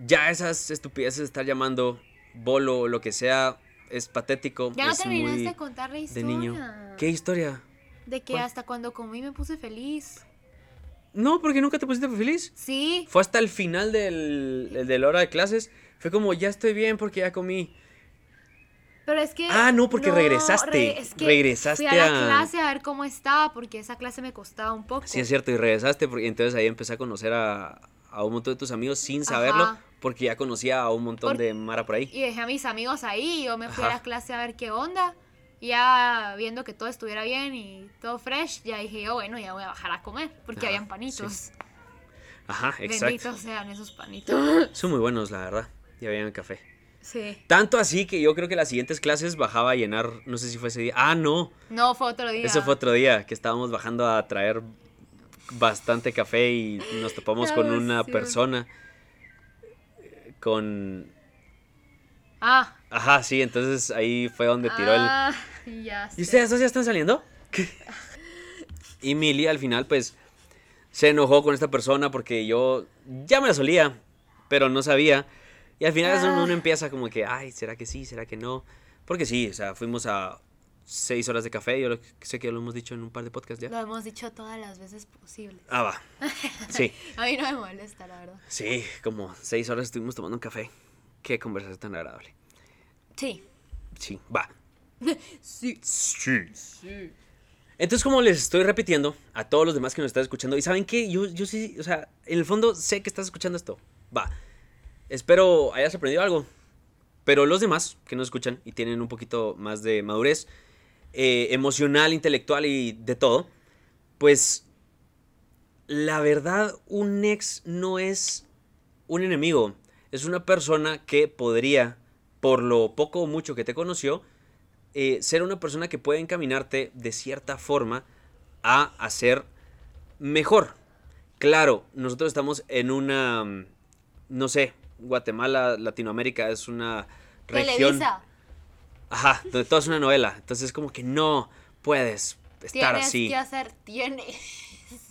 ya esas estupideces de estar llamando bolo o lo que sea es patético.
ya no
es
terminaste
muy
de contar la
de
historia.
niño. ¿Qué historia?
De que
¿Cuál?
hasta cuando comí me puse feliz.
No, porque nunca te pusiste feliz.
Sí.
Fue hasta el final del, de la hora de clases. Fue como, ya estoy bien porque ya comí.
Pero es que.
Ah, no, porque regresaste.
es que
Regresaste
fui a
a-
la clase a ver cómo estaba, porque esa clase me costaba un poco.
Sí, es cierto, y regresaste porque entonces ahí empecé a conocer a, a un montón de tus amigos sin saberlo,
Ajá.
Porque ya conocía a un montón de Mara por ahí.
Y dejé a mis amigos ahí, yo me fui
Ajá.
a la clase a ver qué onda. Ya viendo que todo estuviera bien y todo fresh, ya dije yo, bueno, ya voy a bajar a comer, porque
Ajá,
habían panitos.
Ajá, exacto.
Benditos sean esos panitos. <gasps>
Son muy buenos, la verdad. Ya habían café.
Sí.
Tanto así que yo creo que las siguientes clases bajaba a llenar, no sé si fue ese día. Ah, no.
No, fue otro día.
Eso fue otro día, que estábamos bajando a traer bastante café y nos topamos con una persona. Con...
Ah.
Ajá, sí, entonces ahí fue donde tiró el...
ah, <laughs> ya
¿Y ustedes dos ya están saliendo? <laughs> y Milly al final pues se enojó con esta persona porque yo ya me la solía, pero no sabía. Y al final
Ah.
uno empieza como que, ay, ¿será que sí? ¿Será que no? Porque sí, o sea, fuimos a seis horas de café. Yo sé que lo hemos dicho en un par de podcasts ya.
Lo hemos dicho todas las veces posibles.
Ah, va. <laughs> Sí.
a mí no me molesta, la verdad.
Sí, como seis horas estuvimos tomando un café. Qué conversación tan agradable.
Sí.
Sí, va. <laughs>
sí.
Sí. Sí. Entonces, como les estoy repitiendo a todos los demás que nos están escuchando, y saben que yo, yo sí, o sea, en el fondo sé que estás escuchando esto. Va. Espero hayas aprendido algo. Pero los demás que nos escuchan y tienen un poquito más de madurez eh, emocional, intelectual y de todo, pues la verdad, un ex no es un enemigo. Es una persona que podría, por lo poco o mucho que te conoció, eh, ser una persona que puede encaminarte de cierta forma a hacer mejor. Claro, nosotros estamos en una, mm, no sé, Guatemala, Latinoamérica es una región... Televisa. Ajá, donde todo es una novela. Entonces es como que no puedes estar así.
Tienes que hacer, tienes.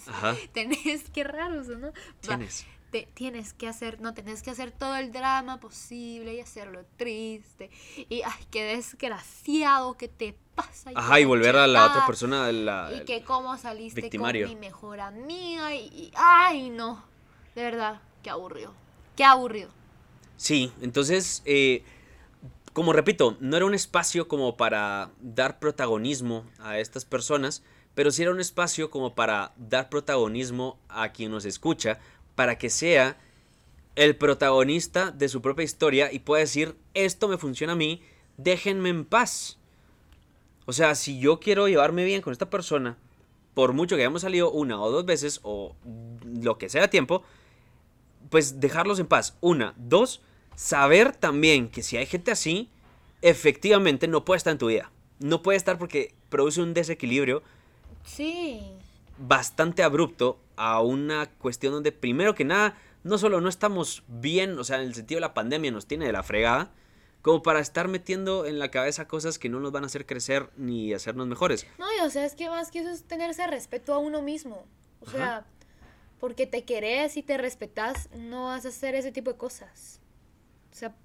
Ajá. <laughs> Tenés, qué raro eso, ¿no?
Tienes
tienes que hacer, no tienes que hacer todo el drama posible y hacerlo triste. Y ay, qué desgraciado que te pasa.
Ajá, y volver a la otra persona, la,
Y que cómo saliste con mi mejor amiga y, ay, no. De verdad, qué aburrido. Qué aburrido.
Sí, entonces, eh, como repito, no era un espacio como para dar protagonismo a estas personas, pero sí era un espacio como para dar protagonismo a quien nos escucha, para que sea el protagonista de su propia historia y pueda decir, esto me funciona a mí, déjenme en paz. O sea, si yo quiero llevarme bien con esta persona, por mucho que hayamos salido una o dos veces o lo que sea tiempo, pues dejarlos en paz. Una, dos, saber también que si hay gente así, efectivamente no puede estar en tu vida. No puede estar porque produce un desequilibrio.
Sí.
Bastante abrupto a una cuestión donde primero que nada no solo no estamos bien, o sea, en el sentido de la pandemia nos tiene de la fregada, como para estar metiendo en la cabeza cosas que no nos van a hacer crecer ni hacernos mejores.
No, y o sea, es que más que eso es tenerse respeto a uno mismo. O sea, porque te querés y te respetas, no vas a hacer ese tipo de cosas. O sea...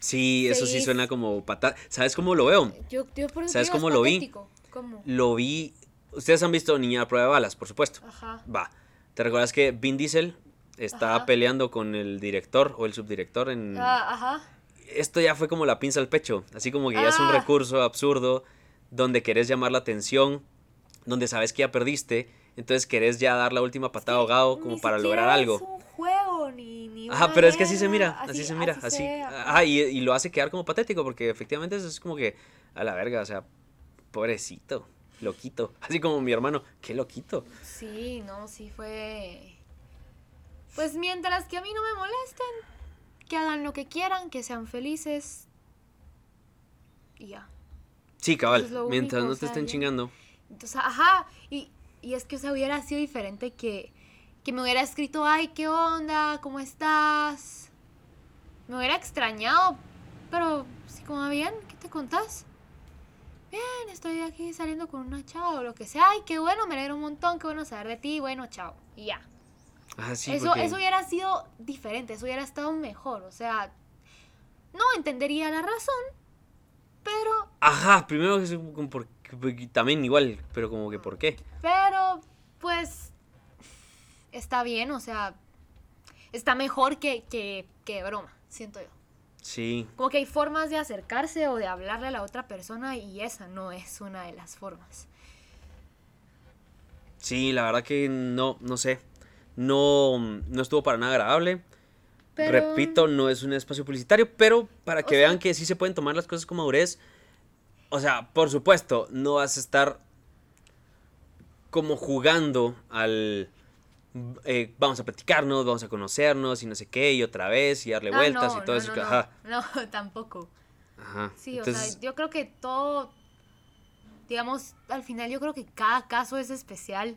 Sí, eso sí suena como patada. ¿Sabes cómo lo veo?
Yo, yo por
eso ¿Sabes cómo lo vi?
¿Cómo?
Lo vi Ustedes han visto Niña a prueba de balas, por supuesto.
Ajá.
Va. ¿Te recuerdas que Vin Diesel estaba peleando con el director o el subdirector en...
Ah, ajá.
Esto ya fue como la pinza al pecho, así como que ya es un ah. recurso absurdo donde querés llamar la atención, donde sabes que ya perdiste, entonces querés ya dar la última patada ahogado como para lograr algo.
Es un juego, ni, ni
Ajá, pero es que así se mira, así, se mira, así. ajá, y, y, lo hace quedar como patético, porque efectivamente eso es como que, a la verga, o sea, pobrecito loquito. <laughs> Así como mi hermano, qué loquito.
Sí, no, sí fue. Pues mientras que a mí no me molesten, que hagan lo que quieran, que sean felices. Y ya.
Sí, cabal, mientras no te estén chingando.
Entonces, ajá, y, y es que, o sea, hubiera sido diferente que, que me hubiera escrito, ay, ¿qué onda? ¿Cómo estás? Me hubiera extrañado, pero sí, como bien, ¿qué te contás? bien, estoy aquí saliendo con una chava o lo que sea, ay, qué bueno, me alegro un montón, qué bueno saber de ti, bueno, chao, y ya.
Ah, sí,
eso, eso hubiera sido diferente, eso hubiera estado mejor, o sea, no entendería la razón, pero...
Ajá, primero también igual, pero como que por qué.
Pero, pues, está bien, o sea, está mejor que, que, que broma, siento yo.
Sí.
Como que hay formas de acercarse o de hablarle a la otra persona y esa no es una de las formas.
Sí, la verdad que no, no sé. No, no estuvo para nada agradable. Repito, no es un espacio publicitario, pero para que vean que sí se pueden tomar las cosas con madurez. O sea, por supuesto, no vas a estar como jugando al eh, vamos a platicarnos, vamos a conocernos y no sé qué, y otra vez, y darle vueltas y todo eso.
No, <laughs> <laughs> tampoco.
Ajá.
Sí, o sea, yo creo que todo, digamos, al final yo creo que cada caso es especial.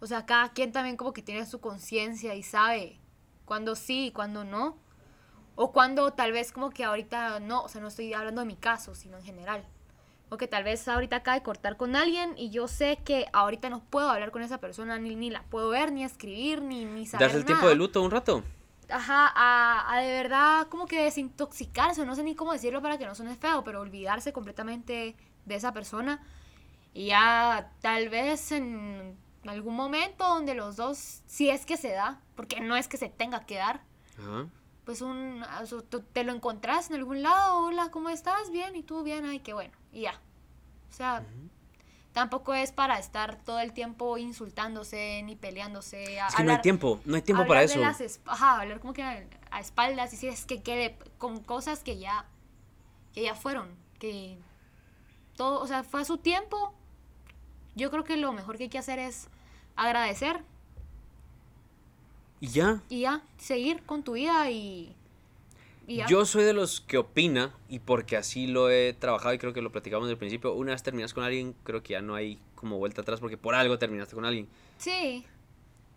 O sea, cada quien también como que tiene su conciencia y sabe cuándo sí y cuándo no. O cuando tal vez como que ahorita no, o sea, no estoy hablando de mi caso, sino en general. O que tal vez ahorita acaba de cortar con alguien y yo sé que ahorita no puedo hablar con esa persona, ni, ni la puedo ver, ni escribir, ni, ni saber
¿Darse el tiempo de luto un rato?
Ajá, a, a, de verdad como que desintoxicarse, no sé ni cómo decirlo para que no suene feo, pero olvidarse completamente de esa persona. Y ya tal vez en algún momento donde los dos, si es que se da, porque no es que se tenga que dar, pues un, te lo encontrás en algún lado, hola, ¿cómo estás? Bien, y tú bien, ay, qué bueno, y ya. O sea, tampoco es para estar todo el tiempo insultándose ni peleándose.
es que no hay tiempo, no hay tiempo para eso.
ajá, hablar como que a, espaldas y si es que quede con cosas que ya, que ya fueron, que todo, o sea, fue a su tiempo. Yo creo que lo mejor que hay que hacer es agradecer.
Y ya.
Y ya, seguir con tu vida y
yo soy de los que opina, y porque así lo he trabajado y creo que lo platicamos desde el principio, una vez terminas con alguien, creo que ya no hay como vuelta atrás porque por algo terminaste con alguien.
Sí.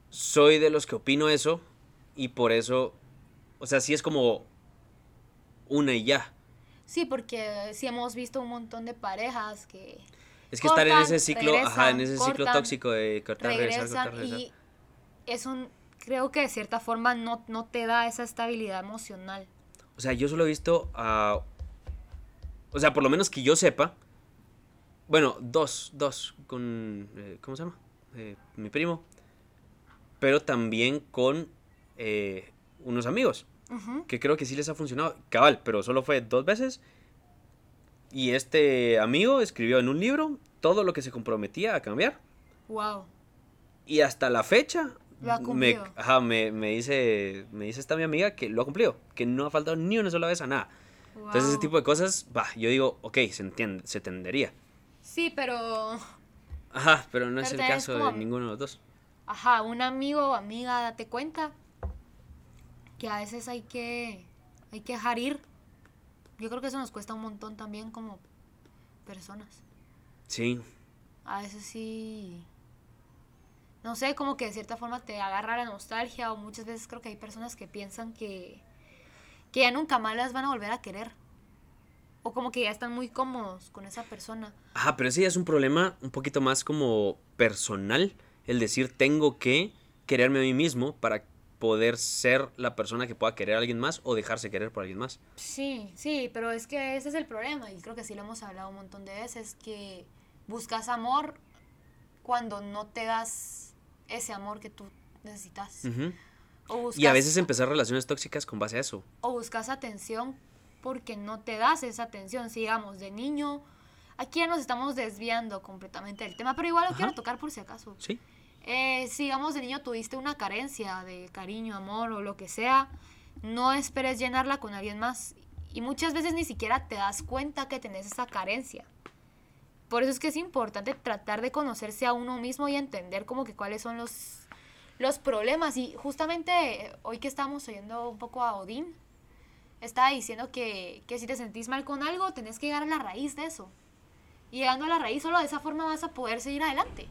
Soy de los que opino eso y por eso, o sea, sí es como una y ya.
Sí, porque sí hemos visto un montón de parejas que...
Es que estar en ese ciclo, ajá, en ese ciclo tóxico de cortar, regresar, cortar, regresar.
Y es un, creo que de cierta forma no, no te da esa estabilidad emocional.
O sea, yo solo he visto a... O sea, por lo menos que yo sepa. Bueno, dos, dos, con... Eh, ¿Cómo se llama? Eh, mi primo. Pero también con eh, unos amigos. Que creo que sí les ha funcionado. Cabal, pero solo fue dos veces. Y este amigo escribió en un libro todo lo que se comprometía a cambiar.
Wow.
Y hasta la fecha me, ajá, me, me, dice, me dice esta mi amiga que lo ha cumplido, que no ha faltado ni una sola vez a nada. Entonces ese tipo de cosas, va, yo digo, ok, se entiende, se tendería.
Sí, pero...
Ajá, pero no es el caso de ninguno de los dos.
Ajá, un amigo o amiga, date cuenta que a veces hay que, hay que dejar ir. Yo creo que eso nos cuesta un montón también como personas.
Sí.
A veces sí no sé, como que de cierta forma te agarra la nostalgia o muchas veces creo que hay personas que piensan que, que ya nunca más las van a volver a querer. O como que ya están muy cómodos con esa persona.
Ajá, pero ese ya es un problema un poquito más como personal. El decir, tengo que quererme a mí mismo para poder ser la persona que pueda querer a alguien más o dejarse querer por alguien más.
Sí, sí, pero es que ese es el problema y creo que sí lo hemos hablado un montón de veces, que buscas amor cuando no te das ese amor que tú necesitas.
y a veces empezar relaciones tóxicas con base a eso.
O buscas atención porque no te das esa atención. Sigamos, de niño, aquí ya nos estamos desviando completamente del tema, pero igual lo quiero tocar por si acaso.
Sí.
Eh, sigamos, de niño tuviste una carencia de cariño, amor o lo que sea, no esperes llenarla con alguien más. Y muchas veces ni siquiera te das cuenta que tenés esa carencia. Por eso es que es importante tratar de conocerse a uno mismo y entender como que cuáles son los, los problemas. Y justamente hoy que estamos oyendo un poco a Odín, estaba diciendo que, que si te sentís mal con algo, tenés que llegar a la raíz de eso. Y llegando a la raíz, solo de esa forma vas a poder seguir adelante.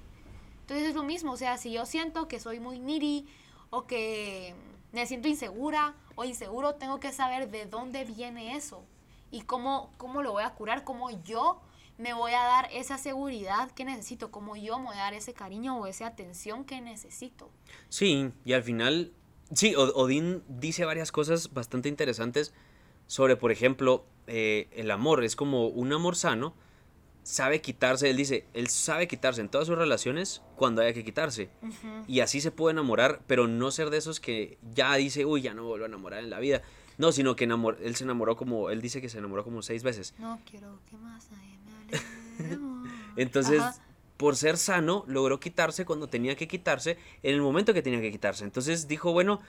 Entonces es lo mismo, o sea, si yo siento que soy muy needy o que me siento insegura o inseguro, tengo que saber de dónde viene eso y cómo, cómo lo voy a curar, cómo yo me voy a dar esa seguridad que necesito, como yo me voy a dar ese cariño o esa atención que necesito.
Sí, y al final, sí, Odín dice varias cosas bastante interesantes sobre, por ejemplo, eh, el amor. Es como un amor sano, sabe quitarse, él dice, él sabe quitarse en todas sus relaciones cuando haya que quitarse. Y así se puede enamorar, pero no ser de esos que ya dice, uy, ya no vuelvo a enamorar en la vida. No, sino que él se enamoró como, él dice que se enamoró como seis veces.
No quiero que más
Entonces, por ser sano, logró quitarse cuando tenía que quitarse, en el momento que tenía que quitarse. Entonces dijo, bueno,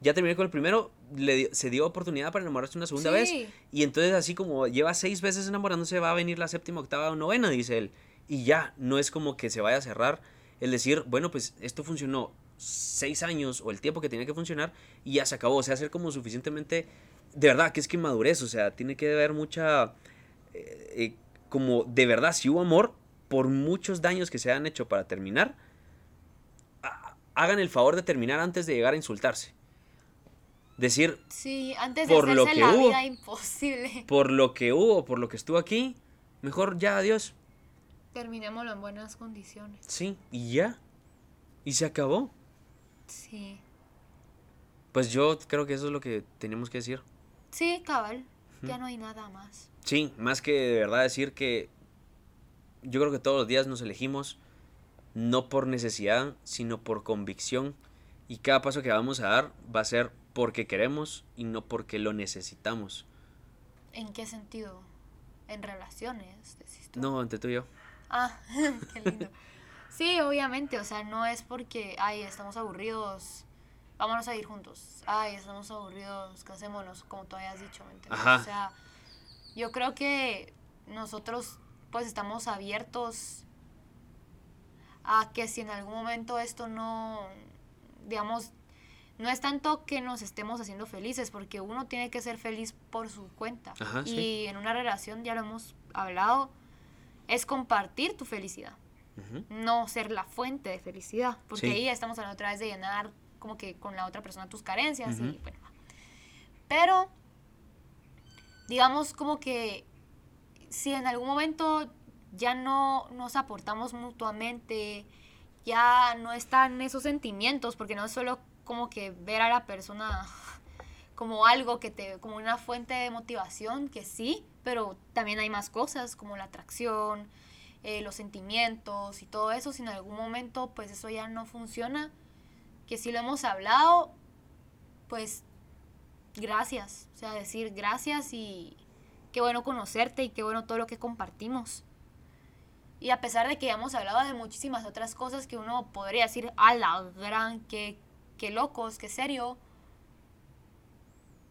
ya terminé con el primero, le se dio oportunidad para enamorarse una segunda vez. Y entonces así como lleva seis veces enamorándose, va a venir la séptima, octava o novena, dice él. Y ya, no es como que se vaya a cerrar el decir, bueno, pues esto funcionó seis años o el tiempo que tenía que funcionar y ya se acabó. O sea, ser como suficientemente, de verdad, que es que madurez, o sea, tiene que haber mucha... Eh, eh, como de verdad, si hubo amor, por muchos daños que se han hecho para terminar, hagan el favor de terminar antes de llegar a insultarse. Decir,
sí, antes de por lo que la hubo, vida imposible. <laughs>
Por lo que hubo, por lo que estuvo aquí, mejor ya, adiós.
Terminémoslo en buenas condiciones.
Sí, y ya. Y se acabó.
Sí.
Pues yo creo que eso es lo que tenemos que decir.
Sí, cabal. Ya no hay nada más.
Sí, más que de verdad decir que yo creo que todos los días nos elegimos no por necesidad, sino por convicción. Y cada paso que vamos a dar va a ser porque queremos y no porque lo necesitamos.
¿En qué sentido? ¿En relaciones?
No, entre tú y yo.
Ah, <laughs> qué lindo. Sí, obviamente, o sea, no es porque, ay, estamos aburridos, vámonos a ir juntos. Ay, estamos aburridos, casémonos, como tú habías dicho, ¿me entiendes? O sea, yo creo que nosotros, pues, estamos abiertos a que si en algún momento esto no, digamos, no es tanto que nos estemos haciendo felices, porque uno tiene que ser feliz por su cuenta. y en una relación, ya lo hemos hablado, es compartir tu felicidad, no ser la fuente de felicidad, porque ahí ya estamos hablando otra vez de llenar como que con la otra persona tus carencias y bueno. Pero, digamos como que si en algún momento ya no nos aportamos mutuamente, ya no están esos sentimientos, porque no es solo como que ver a la persona <laughs> como algo que te, como una fuente de motivación, que sí, pero también hay más cosas como la atracción, eh, los sentimientos y todo eso, si en algún momento pues eso ya no funciona, que si lo hemos hablado, pues gracias, o sea, decir gracias y qué bueno conocerte y qué bueno todo lo que compartimos. Y a pesar de que ya hemos hablado de muchísimas otras cosas que uno podría decir, a la gran, qué, qué locos, qué serio.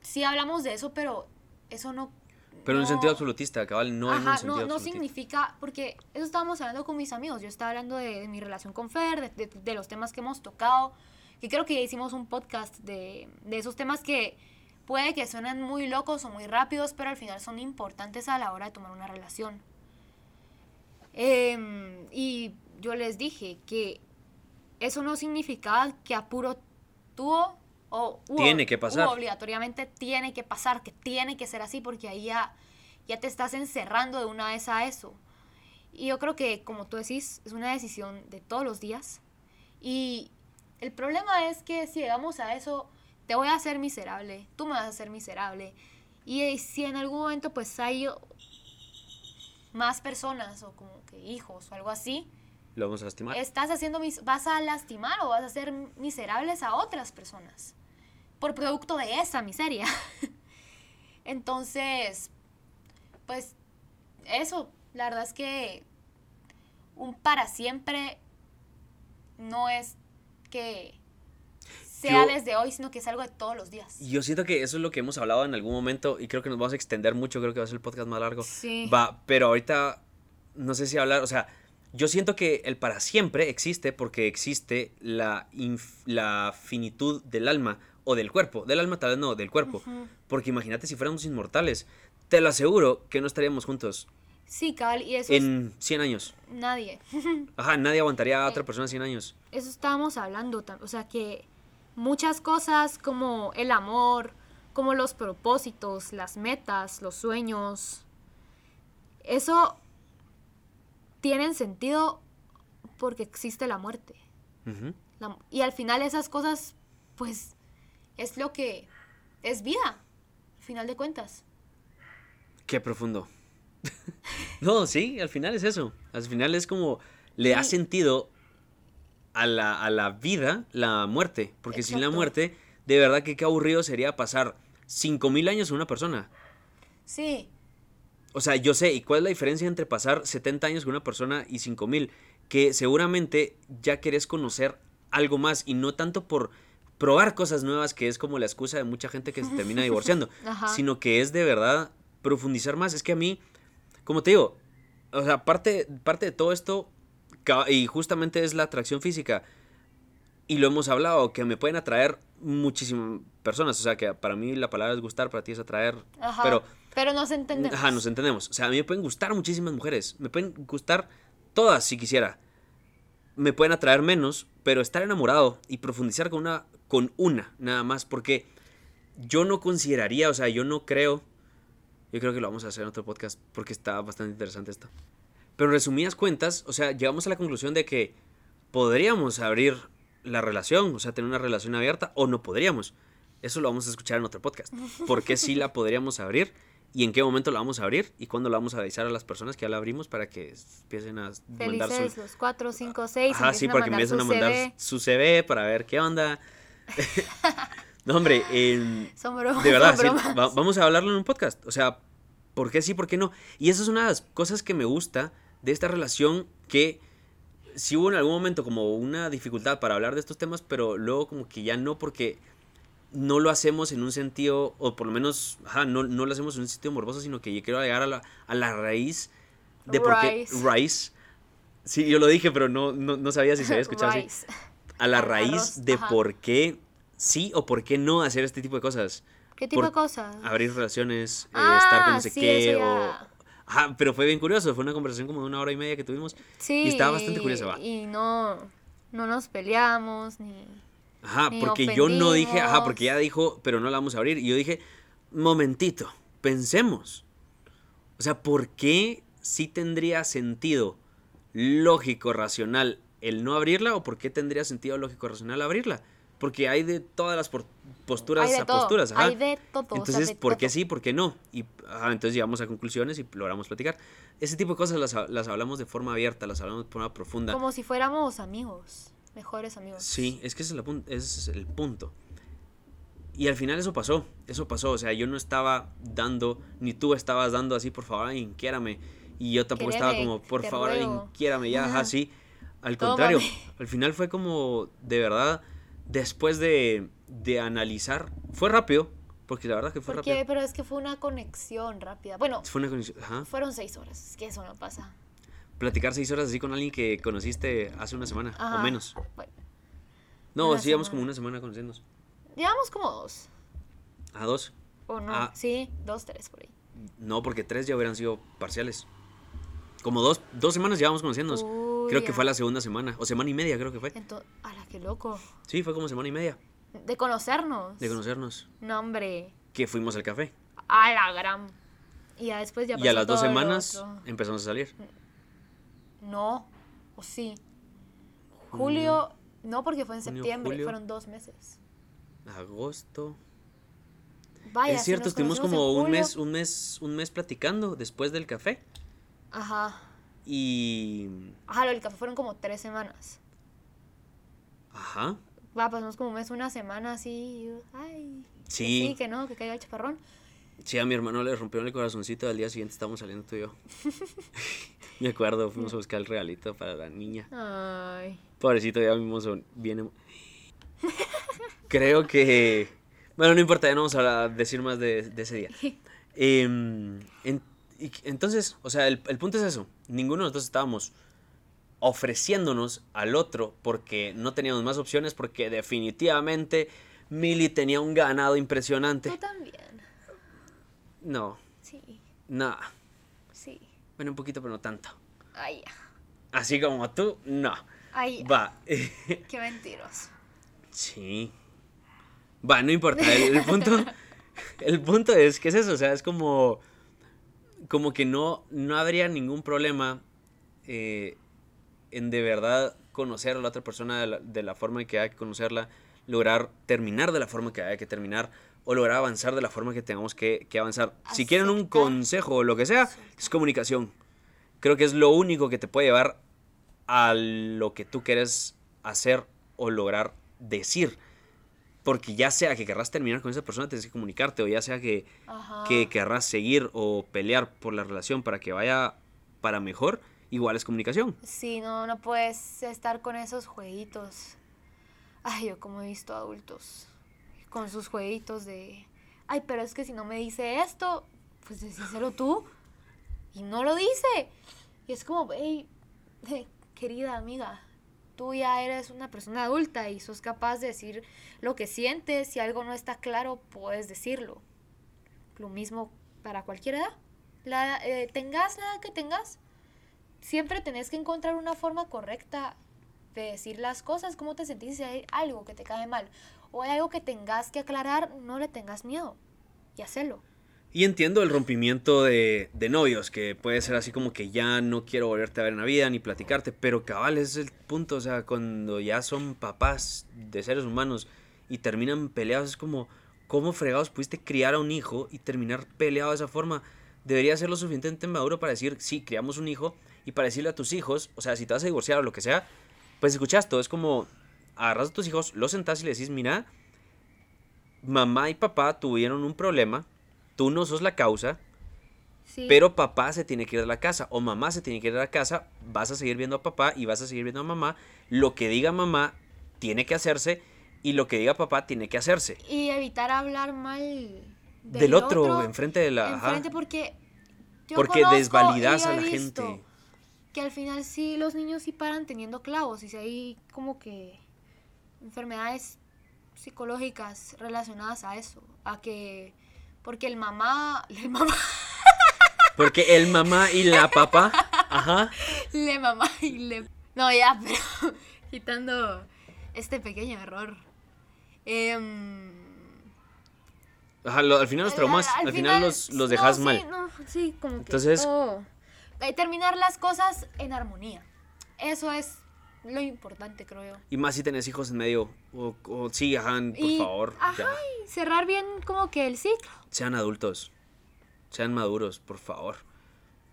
Sí hablamos de eso, pero eso no...
Pero en un sentido absolutista, cabal, no en un
sentido no, no significa, porque eso estábamos hablando con mis amigos, yo estaba hablando de, mi relación con Fer, de, de, los temas que hemos tocado, que creo que ya hicimos un podcast de, de esos temas que puede que suenen muy locos o muy rápidos, pero al final son importantes a la hora de tomar una relación. Em, y yo les dije que eso no significaba que apuro tuvo o
tiene que pasar.
obligatoriamente tiene que pasar, que tiene que ser así, porque ahí ya, ya te estás encerrando de una vez a eso. Y yo creo que, como tú decís, es una decisión de todos los días. Y el problema es que si llegamos a eso, te voy a hacer miserable, tú me vas a hacer miserable. Y si en algún momento pues hay más personas o como que hijos o algo así,
lo vamos a lastimar.
Estás haciendo vas a lastimar o vas a hacer miserables a otras personas por producto de esa miseria. <laughs> Entonces, pues eso, la verdad es que un para siempre no es que sea desde hoy, sino que es algo de todos los días.
Yo siento que eso es lo que hemos hablado en algún momento y creo que nos vamos a extender mucho, creo que va a ser el podcast más largo. Sí. Va, pero ahorita no sé si hablar, o sea, yo siento que el para siempre existe porque existe la, la finitud del alma o del cuerpo, del alma tal vez no, del cuerpo. Porque imagínate si fuéramos inmortales, te lo aseguro que no estaríamos juntos.
Sí, cabal, y eso.
En 100 años.
Nadie. <laughs>
Ajá, nadie aguantaría a otra persona 100 años.
Eso estábamos hablando, o sea que muchas cosas como el amor, como los propósitos, las metas, los sueños, eso tienen sentido porque existe la muerte. y al final esas cosas, pues, es lo que es vida, al final de cuentas.
Qué profundo. <laughs> no, sí, al final es eso. Al final es como le ha sentido a la, vida la muerte. Porque sin la muerte, de verdad que qué aburrido sería pasar 5.000 años en una persona.
Sí.
O sea, yo sé, ¿y cuál es la diferencia entre pasar 70 años con una persona y 5.000? Que seguramente ya querés conocer algo más y no tanto por probar cosas nuevas, que es como la excusa de mucha gente que se termina <laughs> divorciando, sino que es de verdad profundizar más. Es que a mí, como te digo, o sea, parte, parte de todo esto y justamente es la atracción física. Y lo hemos hablado, que me pueden atraer muchísimas personas. O sea, que para mí la palabra es gustar, para ti es atraer. pero,
pero nos entendemos.
Ajá, nos entendemos. O sea, a mí me pueden gustar muchísimas mujeres. Me pueden gustar todas si quisiera. Me pueden atraer menos, pero estar enamorado y profundizar con una, con una nada más. Porque yo no consideraría, o sea, yo no creo. Yo creo que lo vamos a hacer en otro podcast porque está bastante interesante esto. Pero resumidas cuentas, o sea, llegamos a la conclusión de que podríamos abrir la relación, o sea, tener una relación abierta, o no podríamos. Eso lo vamos a escuchar en otro podcast. ¿Por qué sí la podríamos abrir y en qué momento la vamos a abrir y cuándo la vamos a avisar a las personas que ya la abrimos para que empiecen a
mandar su... los 4, 5, 6.
Ajá, sí, para que empiecen a mandar su CV para ver qué onda. <laughs> no, hombre, de verdad, vamos a hablarlo en un podcast. O sea, ¿por qué sí, por qué no? Y esa es una de las cosas que me gusta de esta relación que sí hubo en algún momento como una dificultad para hablar de estos temas, pero luego como que ya no porque no lo hacemos en un sentido, o por lo menos, ajá, no, no lo hacemos en un sentido morboso, sino que yo quiero llegar a la, a la raíz de por qué rice. Sí, yo lo dije, pero no, no, sabía si se había escuchado así. A la raíz de por qué sí o por qué no hacer este tipo de cosas.
¿Qué tipo de cosas?
Abrir relaciones, eh, ah, estar con no sé qué, o... Ajá, pero fue bien curioso, fue una conversación como de una hora y media que tuvimos. Sí. Y estaba bastante curiosa, va.
Y no, no nos peleamos, ni...
Ajá, porque yo no dije, ajá, porque ella dijo, pero no la vamos a abrir. Y yo dije, momentito, pensemos. O sea, ¿por qué sí tendría sentido lógico, racional el no abrirla o por qué tendría sentido lógico, racional abrirla? Porque hay de todas las posturas a posturas.
Hay de todo.
Entonces, ¿por qué sí, por qué no? Y entonces llegamos a conclusiones y logramos platicar. Ese tipo de cosas las, las hablamos de forma abierta, las hablamos de forma profunda.
Como si fuéramos amigos mejores amigos.
Sí, es que ese es, el, punto. Y al final eso pasó, eso pasó. O sea, yo no estaba dando, ni tú estabas dando así, por favor, inquiérame. Y yo tampoco estaba como, por favor, inquiérame, ya, así. Al contrario, al final fue como, de verdad, después de, de analizar, fue rápido, porque la verdad que fue rápido.
Pero es que fue una conexión rápida. Bueno,
fue una conexión, ajá.
fueron seis horas, es que eso no pasa
platicar seis horas así con alguien que conociste hace una semana o menos. no, sí, llevamos como una semana conociéndonos.
Llevamos como dos.
¿A dos?
O no, ah. sí, dos, tres por ahí.
No, porque tres ya hubieran sido parciales. Como dos, dos semanas llevamos conociéndonos. creo que fue la segunda semana, o semana y media creo que fue.
Entonces, a la que loco.
Sí, fue como semana y media.
De conocernos.
De conocernos.
No, hombre.
Que fuimos al café.
A la gran. Y ya después ya
Y a las dos semanas empezamos a salir.
No, o sí. Julio, no porque fue en septiembre, fueron dos meses.
Agosto. Vaya, es cierto, estuvimos como un mes, un mes, un mes platicando después del café.
Ajá.
Y.
Ajá, lo del café fueron como tres semanas.
Ajá.
Va, pasamos como un mes, una semana así. Ay. Sí. Sí, que no, que caiga el chaparrón.
Sí, a mi hermano le rompieron el corazoncito, al día siguiente estábamos saliendo tú y yo. <laughs> Me acuerdo, fuimos a buscar el regalito para la niña.
Ay.
Pobrecito, ya mismo viene... Creo que... Bueno, no importa, ya no vamos a decir más de, ese día. <laughs> Entonces, o sea, el, el punto es eso. Ninguno de nosotros estábamos ofreciéndonos al otro porque no teníamos más opciones, porque definitivamente Milly tenía un ganado impresionante.
Tú también.
No.
Sí.
No.
Sí.
Bueno, un poquito, pero no tanto.
Ay,
Así como tú, no.
Ay,
Va. <laughs>
Qué mentiroso.
Sí. Va, no importa. El, punto. <laughs> el punto es que es eso. O sea, es como. Como que no, no habría ningún problema eh, en de verdad conocer a la otra persona de la, de la forma en que hay que conocerla, lograr terminar de la forma que hay que terminar, o lograr avanzar de la forma que tengamos que, avanzar. Si quieren un consejo o lo que sea, es comunicación. Creo que es lo único que te puede llevar a lo que tú quieres hacer o lograr decir. Porque ya sea que querrás terminar con esa persona, tienes que comunicarte, o ya sea que, que querrás seguir o pelear por la relación para que vaya para mejor, igual es comunicación.
Sí, no, no puedes estar con esos jueguitos. Ay, yo como he visto adultos con sus jueguitos de, ay, pero es que si no me dice esto, pues decíselo tú. Y no lo dice. Y es como, hey, <laughs> querida amiga, tú ya eres una persona adulta y sos capaz de decir lo que sientes. Si algo no está claro, puedes decirlo. Lo mismo para cualquier edad. La, eh, tengas la edad que tengas, siempre tenés que encontrar una forma correcta de decir las cosas, cómo te sentís si hay algo que te cae mal o hay algo que tengas que aclarar, no le tengas miedo y hacelo.
Y entiendo el rompimiento de, de, novios, que puede ser así como que ya no quiero volverte a ver en la vida ni platicarte, pero cabal es el punto, o sea, cuando ya son papás de seres humanos y terminan peleados, es como, ¿Cómo fregados pudiste criar a un hijo y terminar peleado de esa forma? Debería ser lo suficientemente maduro para decir, sí, criamos un hijo y para decirle a tus hijos, o sea, si te vas a divorciar o lo que sea, pues escuchas todo, es como agarras a tus hijos, los sentás y le decís, mira, mamá y papá tuvieron un problema, tú no sos la causa, pero papá se tiene que ir de la casa o mamá se tiene que ir de la casa, vas a seguir viendo a papá y vas a seguir viendo a mamá, lo que diga mamá tiene que hacerse y lo que diga papá tiene que hacerse.
Y evitar hablar mal
del, otro, enfrente de la...
Enfrente porque...
porque desvalidas a la gente.
Que al final sí los niños sí paran teniendo clavos y si hay como que enfermedades psicológicas relacionadas a eso, a que porque el mamá, <laughs> el mamá
porque el mamá y la papá, ajá.
Le mamá y le No, ya, pero <laughs> quitando este pequeño error.
Ajá, al final los traumas, al, final, los, los dejas mal.
Sí, no, sí, como que
Entonces,
terminar las cosas en armonía. Eso es lo importante, creo yo.
Y más si tenés hijos en medio. O, sí, ajá, por favor.
Ajá, cerrar bien como que el ciclo.
Sean adultos. Sean maduros, por favor.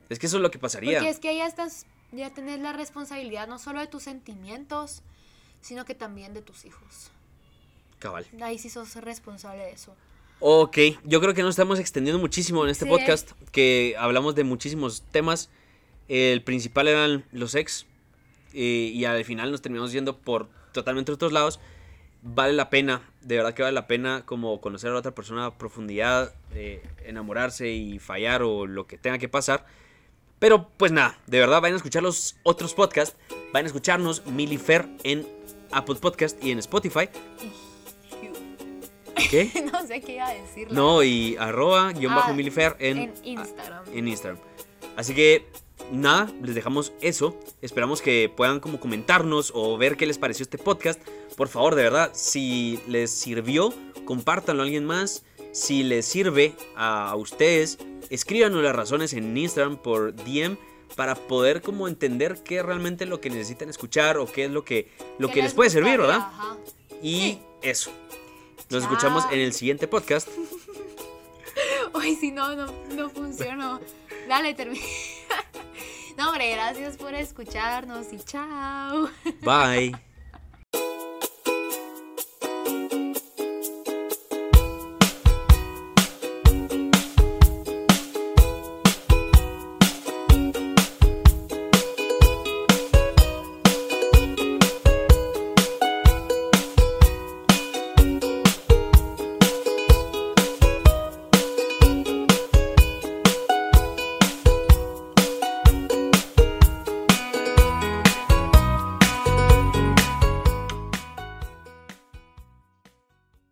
Es que eso es lo que pasaría.
Porque es que ya estás, ya tenés la responsabilidad no solo de tus sentimientos, sino que también de tus hijos.
Cabal.
Ahí sí sos responsable de eso.
Ok, yo creo que nos estamos extendiendo muchísimo en este podcast, que hablamos de muchísimos temas. El principal eran los ex, eh, y al final nos terminamos yendo por totalmente otros lados. Vale la pena, de verdad que vale la pena como conocer a la otra persona a profundidad, eh, enamorarse y fallar o lo que tenga que pasar. Pero pues nada, de verdad vayan a escuchar los otros podcasts, vayan a escucharnos Milifer en Apple Podcast y en Spotify. <laughs>
¿Qué? no sé qué iba a decir.
No, y arroba guion bajo ah, Milifer en,
en Instagram.
en Instagram. Así que nada, les dejamos eso. Esperamos que puedan como comentarnos o ver qué les pareció este podcast. Por favor, de verdad, si les sirvió, compártanlo a alguien más. Si les sirve a ustedes, escríbanos las razones en Instagram por DM para poder como entender qué es realmente lo que necesitan escuchar o qué es lo que, lo que les, puede servir, ¿verdad? Y eso. Nos escuchamos en el siguiente podcast. <laughs>
Uy, si no, no, no funcionó. Dale, termina. No, hombre, gracias por escucharnos y chao.
Bye.